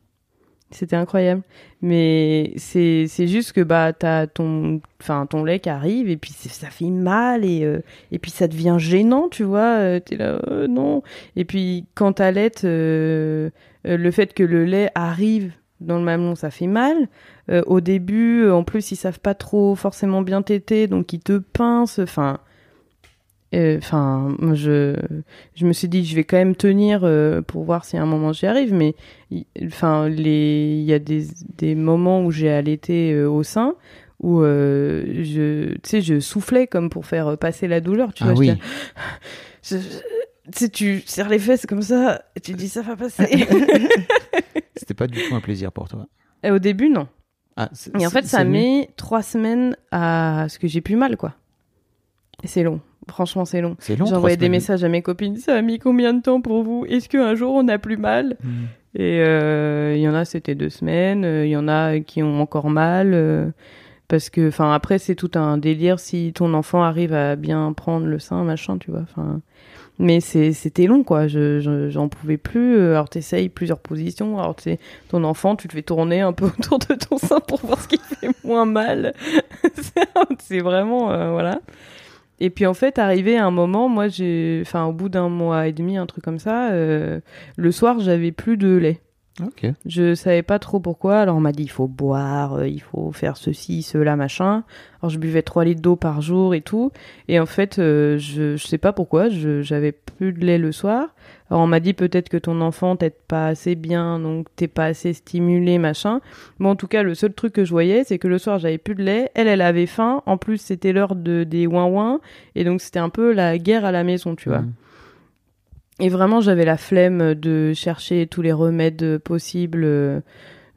C'était incroyable. Mais c'est c'est juste que bah t'as ton enfin ton lait qui arrive et puis c'est- ça fait mal et euh, et puis ça devient gênant, tu vois. euh, T'es là euh, non. Et puis quand t'allaites, euh, euh, le fait que le lait arrive dans le mamelon, ça fait mal. Euh, au début, euh, en plus, ils savent pas trop forcément bien téter, donc ils te pincent. Enfin, euh, enfin, je, je me suis dit, je vais quand même tenir euh, pour voir si à un moment j'y arrive. Mais, il- enfin, les, il y a des, des moments où j'ai allaité au sein où je, tu sais, je soufflais comme pour faire passer la douleur. Tu Ah vois, oui. je- tu tu serres les fesses comme ça, et tu dis ça va passer. C'était pas du tout un plaisir pour toi. Et au début, non. Ah, Et en fait, ça met trois semaines à ce que j'ai plus mal, quoi. Et c'est long. Franchement, c'est long. C'est long. Envoyé des semaines. messages à mes copines. Ça a mis combien de temps pour vous? Est-ce qu'un jour on a plus mal? Hmm. Et euh, il y en a, c'était deux semaines. euh, Il y en a qui ont encore mal. euh, parce que, enfin, après, c'est tout un délire si ton enfant arrive à bien prendre le sein, machin, tu vois. Enfin, mais c'était long, quoi. Je, je- j'en pouvais plus. euh, Alors, t'essayes plusieurs positions. Alors, sais, ton enfant, tu te fais tourner un peu autour de ton sein pour voir ce qui fait moins mal. C'est- c'est vraiment, euh, voilà. Et puis en fait, arrivé à un moment, moi, j'ai, enfin, au bout d'un mois et demi, un truc comme ça, euh, le soir, j'avais plus de lait. Ok. Je savais pas trop pourquoi. Alors on m'a dit il faut boire, euh, il faut faire ceci, cela, machin. Alors je buvais 3 litres d'eau par jour et tout. Et en fait, euh, je, je sais pas pourquoi, je, j'avais plus de lait le soir. Alors on m'a dit peut-être que ton enfant t'aide pas assez bien, donc t'es pas assez stimulé, machin. Bon, en tout cas, le seul truc que je voyais, c'est que le soir j'avais plus de lait. Elle, elle avait faim. En plus, c'était l'heure de, des ouin-ouin. Et donc c'était un peu la guerre à la maison, tu vois. Hmm. Et vraiment, j'avais la flemme de chercher tous les remèdes possibles.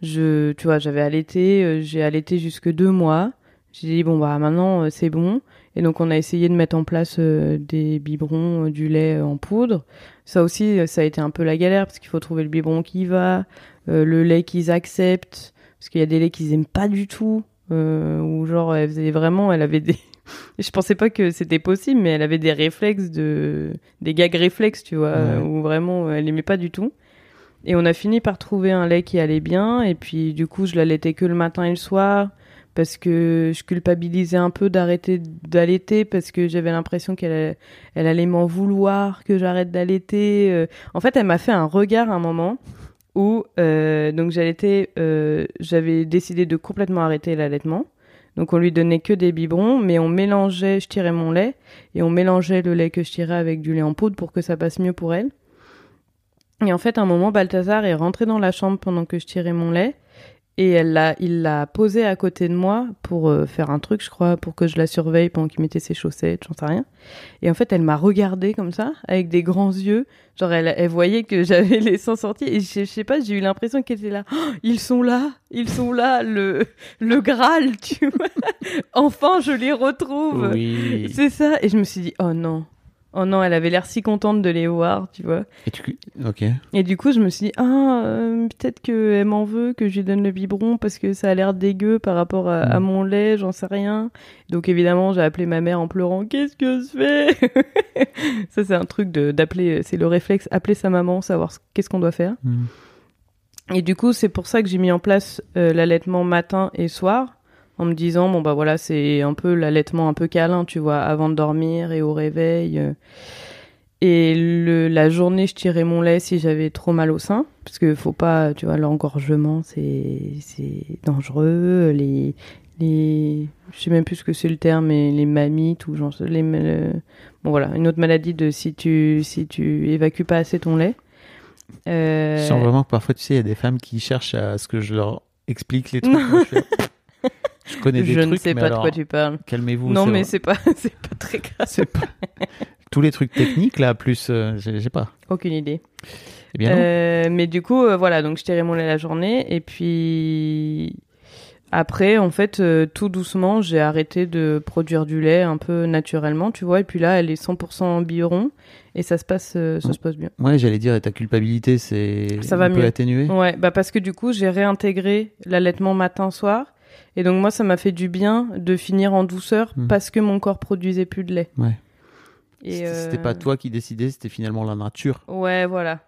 Je, tu vois, j'avais allaité, euh, j'ai allaité jusque deux mois. J'ai dit bon bah maintenant euh, c'est bon. Et donc on a essayé de mettre en place euh, des biberons, du lait en poudre. Ça aussi, ça a été un peu la galère parce qu'il faut trouver le biberon qui va, le lait qu'ils acceptent, parce qu'il y a des laits qu'ils aiment pas du tout. Euh, ou genre elle faisait vraiment, elle avait des, je pensais pas que c'était possible, mais elle avait des réflexes de, des gags réflexes, tu vois, Ouais. où vraiment elle aimait pas du tout. Et on a fini par trouver un lait qui allait bien, et puis du coup je l'allaitais que le matin et le soir, parce que je culpabilisais un peu d'arrêter d'allaiter, parce que j'avais l'impression qu'elle allait- elle allait m'en vouloir, que j'arrête d'allaiter. euh. En fait, elle m'a fait un regard à un moment où euh, donc j'allaitais, euh, j'avais décidé de complètement arrêter l'allaitement. Donc on lui donnait que des biberons, mais on mélangeait, je tirais mon lait et on mélangeait le lait que je tirais avec du lait en poudre pour que ça passe mieux pour elle. Et en fait, à un moment, Balthazar est rentré dans la chambre pendant que je tirais mon lait Et elle l'a, il l'a posée à côté de moi pour euh, faire un truc, je crois, pour que je la surveille pendant qu'il mettait ses chaussettes, j'en sais rien. Et en fait, elle m'a regardé comme ça, avec des grands yeux. Genre, elle, elle voyait que j'avais les sangs sortis. Et je, je sais pas, j'ai eu l'impression qu'elle était là. Oh, ils sont là, ils sont là, le, le Graal, tu vois. enfin, je les retrouve. Oui. C'est ça. Et je me suis dit, oh non. Oh non, elle avait l'air si contente de les voir, tu vois. Et tu... Ok. Et du coup, je me suis dit, ah, euh, peut-être qu'elle m'en veut, que je lui donne le biberon parce que ça a l'air dégueu par rapport à, à Mm. mon lait, j'en sais rien. Donc évidemment, j'ai appelé ma mère en pleurant, qu'est-ce que je fais? Ça, c'est un truc de d'appeler, c'est le réflexe, appeler sa maman, savoir ce- qu'est-ce qu'on doit faire. Mm. Et du coup, c'est pour ça que j'ai mis en place euh, l'allaitement matin et soir, en me disant bon bah voilà, c'est un peu l'allaitement un peu câlin, tu vois, avant de dormir et au réveil. euh. Et le, la journée, je tirais mon lait si j'avais trop mal au sein, parce que faut pas, tu vois, l'engorgement, c'est c'est dangereux. Les les, je sais même plus ce que c'est le terme, mais les mammites ou genre les, le- bon voilà, une autre maladie de si tu si tu évacues pas assez ton lait. Euh, Je sens vraiment que parfois, tu sais, il y a des femmes qui cherchent à ce que je leur explique les trucs. Je, je connais des je trucs, ne sais mais pas de quoi tu parles. calmez-vous. Non, mais c'est pas, c'est pas très grave. c'est pas tous les trucs techniques là, plus, euh, j'ai pas. Aucune idée. Eh bien. Euh, mais du coup, euh, voilà, donc je tirais mon lait la journée. Et puis après, en fait, euh, tout doucement, j'ai arrêté de produire du lait un peu naturellement, tu vois. Et puis là, elle est 100% biberon. Et ça se passe, ça se passe bien. ouais, j'allais dire, et ta culpabilité, c'est Ça va mieux. atténué. Ouais, bah parce que du coup, j'ai réintégré l'allaitement matin-soir. Et donc, moi, ça m'a fait du bien de finir en douceur Mm. parce que mon corps produisait plus de lait. Ouais. Et C'était euh, c'était pas toi qui décidais, c'était finalement la nature. Ouais, voilà.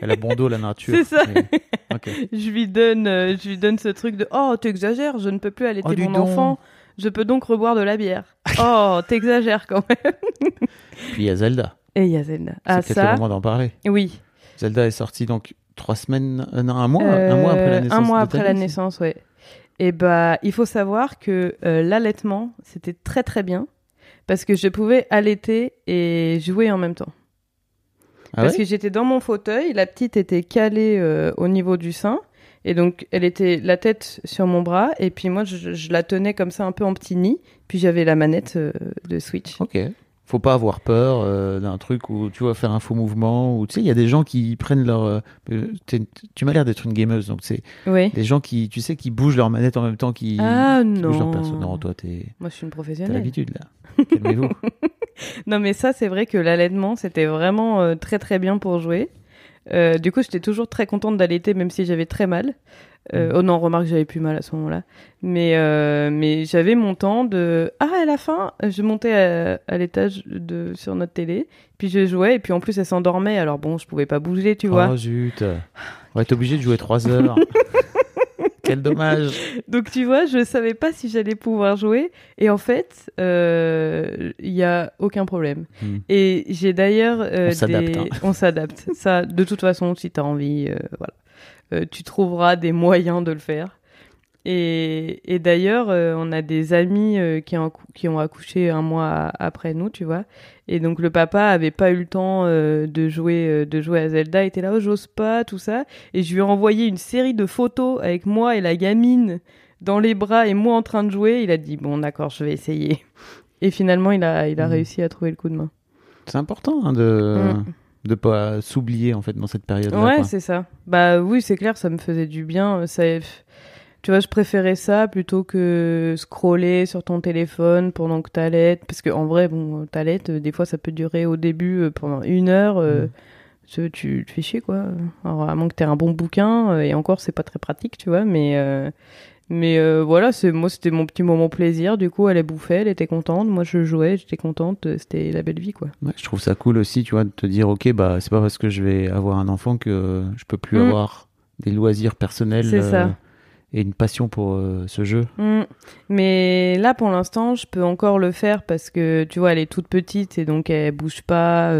Elle a bon dos, la nature. C'est ça. Mais- ok. Je lui donne, euh, je lui donne ce truc de oh t'exagères, je ne peux plus allaiter Oh, mon enfant, je peux donc reboire de la bière. oh t'exagères quand même. Puis il y a Zelda. Et il y a Zelda. C'est Ah peut-être ça, le moment d'en parler. oui. Zelda est sortie donc trois semaines, euh, non, un mois, un mois après la naissance. Un mois après la naissance, ouais. Et bah il faut savoir que euh, l'allaitement c'était très très bien parce que je pouvais allaiter et jouer en même temps. Ah Parce ouais? que j'étais dans mon fauteuil, la petite était calée euh, au niveau du sein. Et donc, elle était la tête sur mon bras, et puis moi, je, je la tenais comme ça, un peu en petit nid. Puis j'avais la manette euh, de Switch. Ok. Faut pas avoir peur euh, d'un truc où tu vas faire un faux mouvement ou tu sais il y a des gens qui prennent leur euh, euh, tu m'as l'air d'être une gameuse donc c'est Oui. des gens qui tu sais qui bougent leur manette en même temps qui, Ah qui bougent leur non. perso. Non toi t'es Moi, je suis une professionnelle. l'habitude là. Calmez-vous. Non, mais ça, c'est vrai que l'allaitement, c'était vraiment euh, très très bien pour jouer. Du coup, j'étais toujours très contente d'allaiter, même si j'avais très mal. Euh, Mhm. Oh non, remarque, j'avais plus mal à ce moment-là. Mais, euh, mais j'avais mon temps de. Ah, à la fin, je montais à, à l'étage de sur notre télé, puis je jouais, et puis en plus, elle s'endormait. Alors bon, je pouvais pas bouger, tu vois. Oh zut. On va être obligé de jouer trois heures. Quel dommage. Donc tu vois, je savais pas si j'allais pouvoir jouer. Et en fait, euh, il y a aucun problème. Hmm. Et j'ai d'ailleurs euh, On s'adapte, des- hein. on s'adapte. Ça, de toute façon, si t'as envie, euh, voilà, Euh, tu trouveras des moyens de le faire. Et, et d'ailleurs, euh, on a des amis euh, qui, ont, qui ont accouché un mois après nous, tu vois. Et donc le papa avait pas eu le temps euh, de jouer de jouer à Zelda, il était là, oh, j'ose pas, tout ça. Et je lui ai envoyé une série de photos avec moi et la gamine dans les bras et moi en train de jouer. Il a dit bon d'accord, je vais essayer. Et finalement, il a il a Mhm. réussi à trouver le coup de main. C'est important hein, de Mm. De pas s'oublier en fait dans cette période là. Ouais, c'est ça. Bah oui, c'est clair, ça me faisait du bien. Ça, tu vois, je préférais ça plutôt que scroller sur ton téléphone pendant que t'allaites. Parce que en vrai, bon, t'allaites, euh, des fois, ça peut durer au début euh, pendant une heure. euh, Mm. tu, tu te fais chier, quoi. Alors, à moins que t'aies un bon bouquin, euh, et encore, c'est pas très pratique, tu vois, mais. Mais euh, voilà, c'est moi c'était mon petit moment plaisir. Du coup, elle est bouffée, elle était contente. Moi, je jouais, j'étais contente. euh, C'était la belle vie, quoi. Ouais, je trouve ça cool aussi, tu vois, de te dire, ok, bah, c'est pas parce que je vais avoir un enfant que je peux plus Mm. avoir des loisirs personnels C'est ça. euh, et une passion pour euh, ce jeu. Mm. Mais là, pour l'instant, je peux encore le faire parce que, tu vois, elle est toute petite et donc elle bouge pas.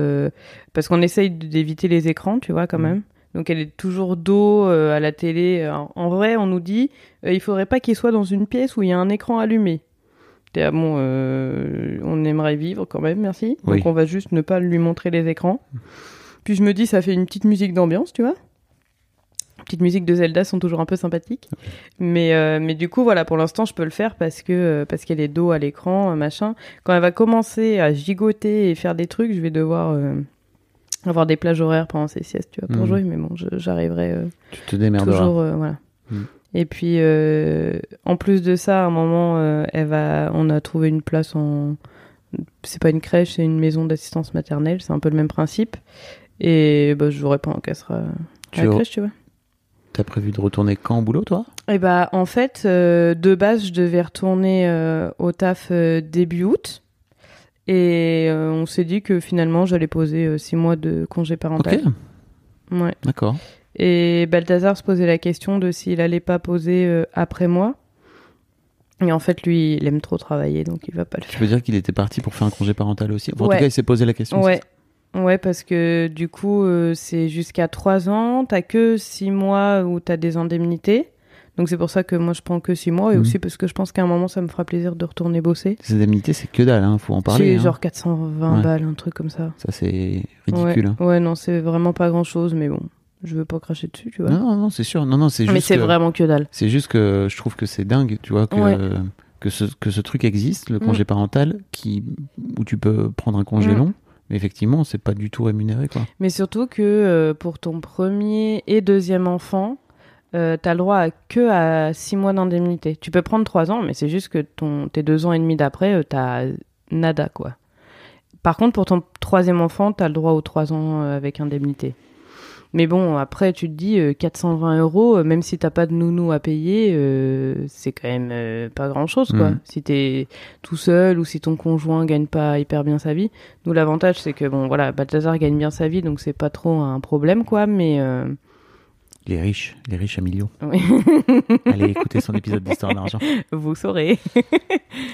parce qu'on essaye d'éviter les écrans, tu vois, quand Mm. même. Donc elle est toujours dos euh, à la télé. En, en vrai, on nous dit, euh, il faudrait pas qu'il soit dans une pièce où il y a un écran allumé. T'es, ah bon, euh, on aimerait vivre quand même, merci. Oui. Donc on va juste ne pas lui montrer les écrans. Puis je me dis, ça fait une petite musique d'ambiance, tu vois. petites musiques de Zelda sont toujours un peu sympathiques. Mais, euh, mais du coup, voilà, pour l'instant, je peux le faire parce que euh, parce qu'elle est dos à l'écran, euh, machin. Quand elle va commencer à gigoter et faire des trucs, je vais devoir euh, avoir des plages horaires pendant ses siestes, tu vois, pour Mhm. jouer. Mais bon, j'arriverai euh, Tu te démerderas. toujours, euh, voilà. Mhm. Et puis, euh, en plus de ça, à un moment, euh, elle va, on a trouvé une place en, c'est pas une crèche, c'est une maison d'assistance maternelle. C'est un peu le même principe. Et bah, je jouerai pendant qu'elle sera à la crèche, tu vois. T'as prévu de retourner quand au boulot, toi? Et bah en fait, euh, de base, je devais retourner au taf début août. Et euh, on s'est dit que finalement, j'allais poser euh, six mois de congé Ok, parental. Ouais. d'accord. Et Balthazar se posait la question de s'il allait pas poser euh, après moi. Et en fait, lui, il aime trop travailler, donc il va pas le Tu faire. veux dire qu'il était parti pour faire un congé parental aussi? Enfin, En Ouais. tout cas, il s'est posé la question. Ouais. Ouais, parce que du coup, euh, c'est jusqu'à trois ans. T'as que six mois où t'as des indemnités. Donc c'est pour ça que moi je prends que six mois et Mhm. aussi parce que je pense qu'à un moment ça me fera plaisir de retourner bosser. Les indemnités, c'est que dalle, hein, faut en parler. C'est hein. genre 420 Ouais. balles, un truc comme ça. Ça, c'est ridicule. Ouais, hein. ouais, non, c'est vraiment pas grand chose, mais bon, je veux pas cracher dessus, tu vois. Non, non, non, c'est sûr. Non, non, c'est juste. mais c'est vraiment que dalle. C'est juste que je trouve que c'est dingue, tu vois, que, Ouais. que, ce, que ce truc existe, le Mm. congé parental, qui, où tu peux prendre un congé Mm. long, mais effectivement, c'est pas du tout rémunéré, quoi. Mais surtout que euh, pour ton premier et deuxième enfant, euh, t'as le droit à que à six mois d'indemnité. Tu peux prendre trois ans, mais c'est juste que ton, tes deux ans et demi d'après, euh, t'as nada, quoi. Par contre, pour ton troisième enfant, t'as le droit aux trois ans euh, avec indemnité. Mais bon, après, tu te dis euh, 420 euros, euh, même si t'as pas de nounou à payer, euh, c'est quand même euh, pas grand chose, quoi. Mhm. Si t'es tout seul ou si ton conjoint gagne pas hyper bien sa vie. Nous, l'avantage, c'est que, bon, voilà, Balthazar gagne bien sa vie, donc c'est pas trop un problème, quoi, mais. Les riches, les riches à millions. oui. Allez écouter son épisode d'Histoire d'argent. Vous saurez.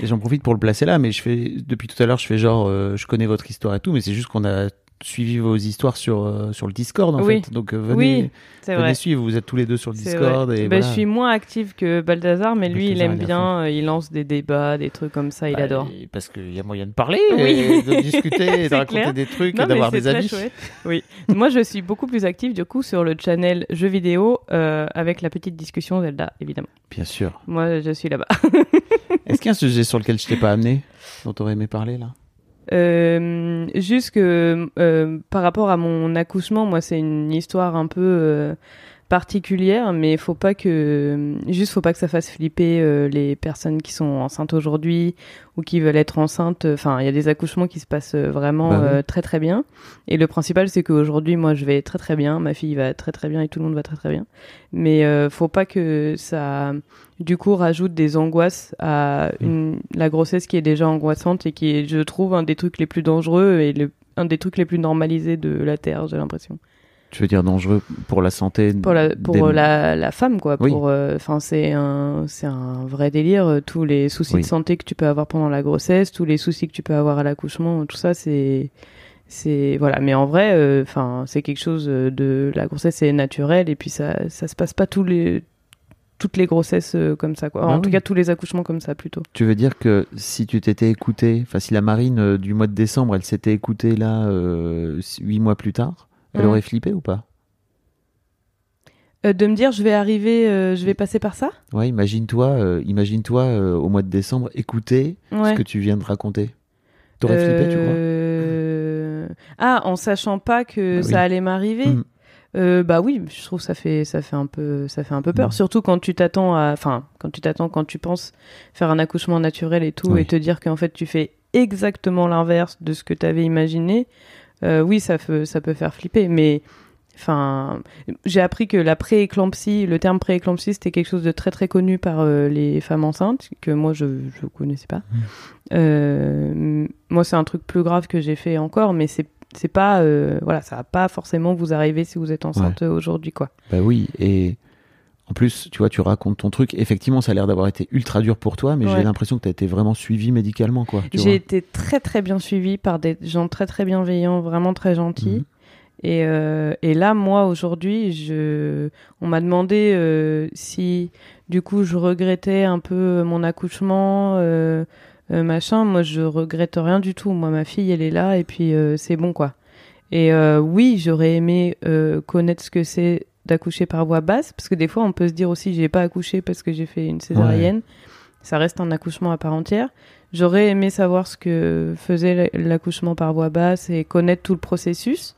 Et j'en profite pour le placer là, mais je fais, depuis tout à l'heure, je fais genre, euh, je connais votre histoire et tout, mais c'est juste qu'on a suivi vos histoires sur, euh, sur le Discord, en Oui. fait. Donc, euh, venez, Oui, venez vrai. suivre, vous êtes tous les deux sur le Discord. Et voilà. Je suis moins active que Balthazar, mais lui, il aime il bien, euh, il lance des débats, des trucs comme ça, il Bah, adore. Parce qu'il y a moyen de parler, Oui. et de discuter, et de raconter clair. des trucs, Non, et d'avoir des avis. chouette. Oui. Moi, je suis beaucoup plus active, du coup, sur le channel jeux vidéo, avec la petite discussion Zelda, évidemment. Bien sûr. Moi, je suis là-bas. Est-ce qu'il y a un sujet sur lequel je t'ai pas amené, dont tu aurais aimé parler là? Euh, juste que euh, par rapport à mon accouchement, moi c'est une histoire un peu euh, particulière, mais faut pas que juste faut pas que ça fasse flipper euh, les personnes qui sont enceintes aujourd'hui ou qui veulent être enceintes. Enfin, il y a des accouchements qui se passent euh, vraiment Bah oui. euh, très très bien. Et le principal c'est qu'aujourd'hui moi je vais très très bien, ma fille va très très bien et tout le monde va très très bien. Mais euh, faut pas que ça du coup rajoute des angoisses à une, la grossesse qui est déjà angoissante et qui est, je trouve, un des trucs les plus dangereux et le, un des trucs les plus normalisés de la Terre, j'ai l'impression. Tu veux dire dangereux pour la santé Pour la, pour des- la, la femme, quoi. Oui. Pour, enfin, c'est un, c'est un vrai délire. euh, Tous les soucis Oui. de santé que tu peux avoir pendant la grossesse, tous les soucis que tu peux avoir à l'accouchement, tout ça, c'est, c'est voilà. Mais en vrai, euh, enfin, c'est quelque chose de la grossesse, c'est naturel et puis ça, ça se passe pas tous les toutes les grossesses euh, comme ça quoi. Bah en oui. tout cas tous les accouchements comme ça plutôt. Tu veux dire que si tu t'étais écouté, enfin si la marine euh, du mois de décembre, elle s'était écoutée là euh, huit mois plus tard, elle Mm. aurait flippé ou pas? Euh, de me dire je vais arriver, euh, je vais passer par ça? Ouais, imagine-toi, euh, imagine-toi au mois de décembre écouter Ouais. ce que tu viens de raconter. T'aurais flippé, tu crois? Ah, en sachant pas que Bah oui. ça allait m'arriver. Mm. Euh, bah oui, je trouve que ça fait ça fait un peu ça fait un peu peur, Mm. surtout quand tu t'attends à enfin quand tu t'attends quand tu penses faire un accouchement naturel et tout Oui. et te dire qu'en fait tu fais exactement l'inverse de ce que tu avais imaginé. Euh, oui, ça peut ça peut faire flipper, mais enfin j'ai appris que la prééclampsie, le terme prééclampsie, c'était quelque chose de très très connu par euh, les femmes enceintes que moi je je connaissais pas. Mm. Euh, moi, c'est un truc plus grave que j'ai fait encore, mais c'est c'est pas voilà, ça va pas forcément vous arriver si vous êtes enceinte aujourd'hui, quoi. Bah oui, et en plus, tu vois, tu racontes ton truc. Effectivement, ça a l'air d'avoir été ultra dur pour toi, mais Ouais. j'ai l'impression que tu as été vraiment suivi médicalement, quoi. J'ai été très très bien suivie par des gens très très bienveillants, vraiment très gentils. Mhm. Et, euh, et là, moi, aujourd'hui, je... on m'a demandé euh, si, du coup, je regrettais un peu mon accouchement, euh, euh, machin. Moi, je regrette rien du tout. Moi, ma fille, elle est là, et puis euh, c'est bon, quoi. Et euh, oui, j'aurais aimé euh, connaître ce que c'est d'accoucher par voie basse, parce que des fois on peut se dire aussi j'ai pas accouché parce que j'ai fait une césarienne. Ça reste un accouchement à part entière. J'aurais aimé savoir ce que faisait l'accouchement par voie basse et connaître tout le processus.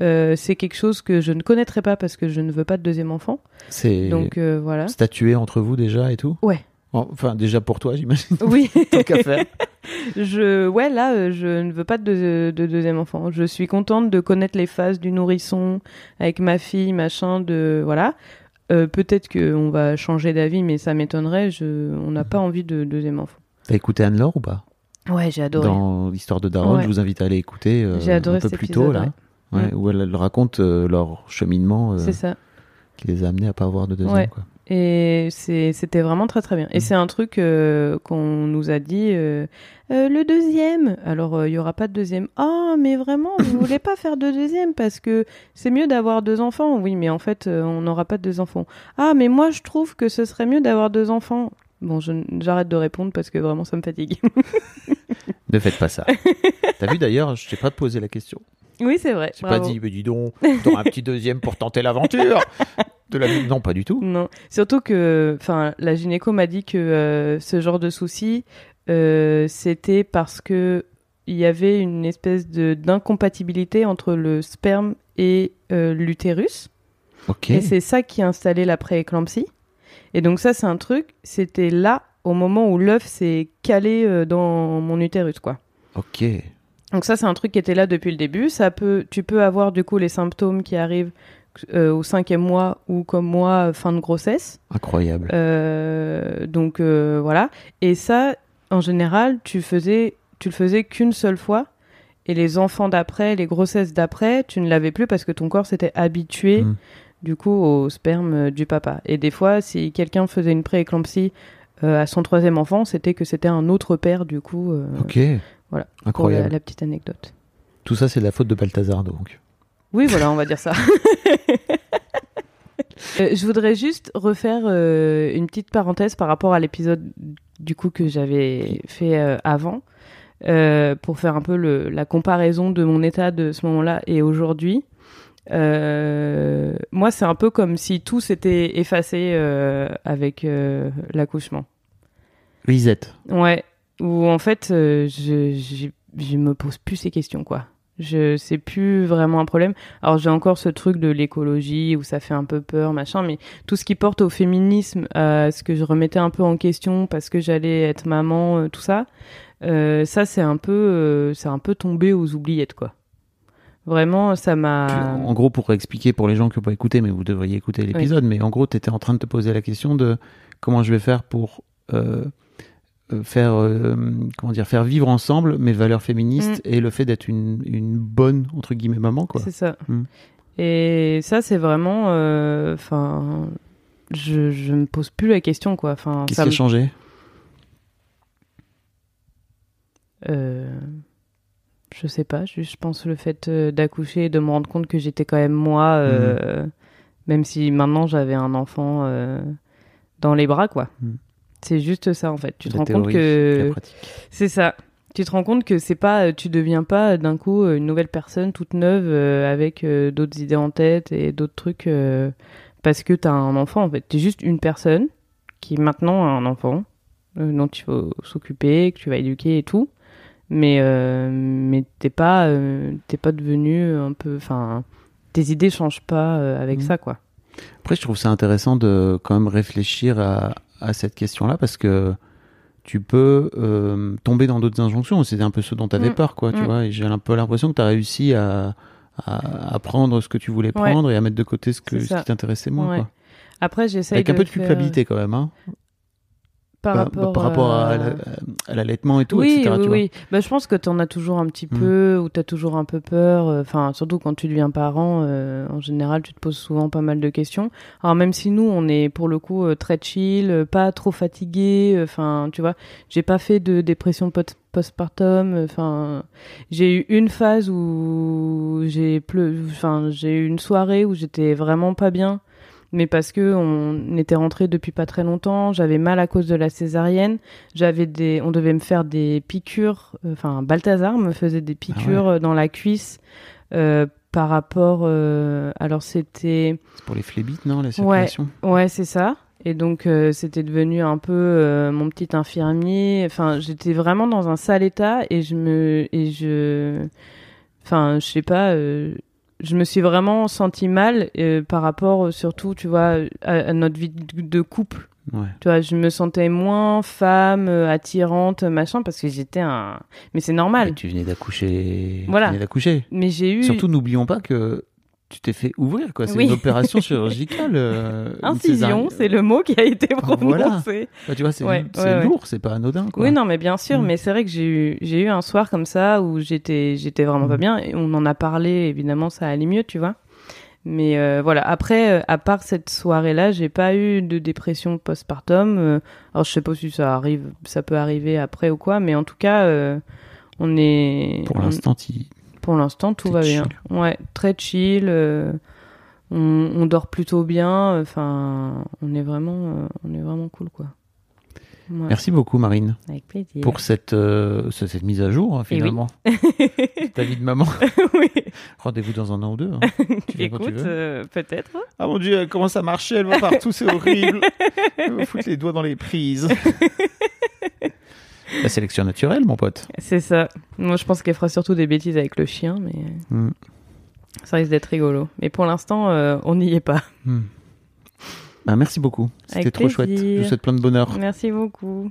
Euh, c'est quelque chose que je ne connaîtrais pas parce que je ne veux pas de deuxième enfant. C'est Donc euh, voilà. statué entre vous déjà et tout? Ouais. Enfin, déjà pour toi, j'imagine. Oui. Tant qu'à faire. je, ouais, là, euh, je ne veux pas de, de deuxième enfant. Je suis contente de connaître les phases du nourrisson avec ma fille, machin, de voilà. Euh, Peut-être qu'on va changer d'avis, mais ça m'étonnerait. Je, on n'a pas envie de deuxième enfant. T'as écouté Anne-Laure ou pas? Ouais, j'ai adoré. Dans l'histoire de Daron, Ouais. je vous invite à aller écouter euh, adoré un peu plus épisode, tôt, là. ouais. Ouais. Où elle, raconte euh, leur cheminement C'est ça. qui les a amenés à pas avoir de deuxième. Ouais. Quoi. Et c'était vraiment très très bien. Et Mm. c'est un truc euh, qu'on nous a dit, euh, Euh, le deuxième. Alors il y aura pas de deuxième. Ah mais vraiment, vous voulez pas faire de deuxième parce que c'est mieux d'avoir deux enfants. Oui, mais en fait on n'aura pas de deux enfants. Ah mais moi je trouve que ce serait mieux d'avoir deux enfants. Bon, j'arrête de répondre parce que vraiment ça me fatigue. Ne faites pas ça. T'as vu d'ailleurs, je t'ai pas posé la question. Oui, c'est vrai. J'ai pas dit, mais dis donc, un petit deuxième pour tenter l'aventure. De la... Non, pas du tout. Non, surtout que, enfin, la gynéco m'a dit que euh, ce genre de souci, euh, c'était parce que il y avait une espèce de d'incompatibilité entre le sperme et euh, l'utérus, et c'est ça qui a installé la prééclampsie. Et donc ça, c'est un truc. C'était là au moment où l'œuf s'est calé dans mon utérus, quoi. Ok. Donc ça, c'est un truc qui était là depuis le début. Ça peut, tu peux avoir du coup les symptômes qui arrivent euh, au cinquième mois ou comme moi fin de grossesse. Incroyable. Euh, donc euh, voilà. Et ça, en général, tu faisais, tu le faisais qu'une seule fois. Et les enfants d'après, les grossesses d'après, tu ne l'avais plus parce que ton corps s'était habitué Mm. du coup au sperme euh, du papa. Et des fois, si quelqu'un faisait une prééclampsie euh, à son troisième enfant, c'était que c'était un autre père du coup. euh, Ok. Voilà. Pour la, petite anecdote. Tout ça, c'est de la faute de Balthazar, donc. Oui, voilà, on va dire ça. Euh, je voudrais juste refaire euh, une petite parenthèse par rapport à l'épisode du coup que j'avais fait euh, avant, pour faire un peu le, la comparaison de mon état de ce moment-là et aujourd'hui. Moi, c'est un peu comme si tout s'était effacé avec l'accouchement. Lisette. Ouais, où en fait, euh, je, je, je me pose plus ces questions, quoi. Je c'est plus vraiment un problème. Alors j'ai encore ce truc de l'écologie où ça fait un peu peur, machin, mais tout ce qui porte au féminisme, à ce que je remettais un peu en question parce que j'allais être maman, euh, tout ça, euh, ça c'est un peu, c'est un peu tombé aux oubliettes, quoi. Vraiment, ça m'a. En gros, pour expliquer pour les gens qui n'ont pas écouté, mais vous devriez écouter l'épisode, mais en gros, tu étais en train de te poser la question de comment je vais faire pour euh, faire, euh, comment dire, faire vivre ensemble mes valeurs féministes et le fait d'être une, une bonne, entre guillemets, maman, quoi. C'est ça. Mm. Et ça, c'est vraiment. euh, Enfin. je, je me pose plus la question, quoi. Enfin, Qu'est-ce qui a me- changé? Euh, je sais pas, je pense le fait euh, d'accoucher et de me rendre compte que j'étais quand même moi, euh, même si maintenant j'avais un enfant euh, dans les bras, quoi. C'est juste ça en fait. Tu te rends compte théorie que c'est ça. Tu te rends compte que c'est pas, euh, tu deviens pas d'un coup euh, une nouvelle personne toute neuve euh, avec euh, d'autres idées en tête et d'autres trucs euh, parce que t'as un enfant en fait. T'es juste une personne qui maintenant a un enfant euh, dont il faut s'occuper, que tu vas éduquer et tout. Mais euh, mais t'es pas euh, t'es pas devenu un peu, enfin tes idées changent pas euh, avec Mhm. ça quoi. Après, je trouve ça intéressant de quand même réfléchir à, à cette question-là parce que tu peux euh, tomber dans d'autres injonctions. C'était un peu ce dont tu avais Mm. peur, quoi, tu Mm. vois. Et j'ai un peu l'impression que tu as réussi à, à, à prendre ce que tu voulais Ouais. prendre et à mettre de côté ce, que, qui t'intéressait moins, Ouais. quoi. Après j'essaye Avec un peu de faire- culpabilité quand même, hein. Par Bah, rapport, par rapport à, à- la- à l'allaitement et tout, oui, etc. Oui, tu vois. oui. Bah, je pense que tu en as toujours un petit Mm. peu, ou tu as toujours un peu peur. euh, Enfin, surtout quand tu deviens parent, euh, en général, tu te poses souvent pas mal de questions. Alors, même si nous, on est pour le coup euh, très chill, euh, pas trop fatigué, enfin, tu vois, j'ai pas fait de dépression post- postpartum. Enfin, j'ai eu une phase où j'ai pleu... enfin, j'ai eu une soirée où j'étais vraiment pas bien mais parce que on était rentré depuis pas très longtemps, j'avais mal à cause de la césarienne, j'avais des, on devait me faire des piqûres, euh, enfin Balthazar me faisait des piqûres euh, dans la cuisse euh, par rapport. euh, alors c'était. C'est pour les phlébites, non, la circulation? Ouais, c'est ça. Et donc euh, c'était devenu un peu euh, mon petit infirmier. Enfin, j'étais vraiment dans un sale état et je me et je, enfin, je sais pas. euh, je me suis vraiment sentie mal euh, par rapport euh, surtout, tu vois, à, à notre vie de couple. Ouais. Tu vois, je me sentais moins femme, euh, attirante, machin, parce que j'étais un. Mais c'est Mais normal. tu venais d'accoucher. Voilà. Tu venais d'accoucher. Mais j'ai eu. Surtout, n'oublions pas que tu t'es fait ouvrir, quoi. C'est Oui. une opération chirurgicale. euh, Incision, c'est le mot qui a été prononcé. Voilà. Bah, tu vois, c'est Ouais, ouais. lourd, c'est pas anodin, quoi. Oui, non, mais bien sûr, Mm. mais c'est vrai que j'ai eu, j'ai eu un soir comme ça où j'étais, j'étais vraiment pas Mm. bien et on en a parlé, évidemment, ça allait mieux, tu vois. Mais euh, voilà, après, euh, à part cette soirée-là, j'ai pas eu de dépression postpartum. alors, je sais pas si ça arrive, ça peut arriver après ou quoi, mais en tout cas, euh, on est. Pour on- l'instant, tu- pour l'instant, tout va bien. Ouais, très chill. euh, on, on dort plutôt bien. Enfin, on est vraiment, euh, on est vraiment cool, quoi. Ouais, Merci beaucoup, Marine, Avec plaisir. pour cette, euh, ce- cette mise à jour, hein, Eh oui. finalement. Ta vie de maman. oui. Rendez-vous dans un an ou deux. hein. Tu Écoute, euh, peut-être. Ah mon dieu, elle commence à marcher, elle va partout, c'est horrible. Elle va foutre les doigts dans les prises. La sélection naturelle, mon pote. C'est ça. Moi, je pense qu'elle fera surtout des bêtises avec le chien, mais Hmm. ça risque d'être rigolo. Mais pour l'instant, euh, on n'y est pas. Hmm. Bah, merci beaucoup. C'était trop chouette. Je vous souhaite plein de bonheur. Merci beaucoup.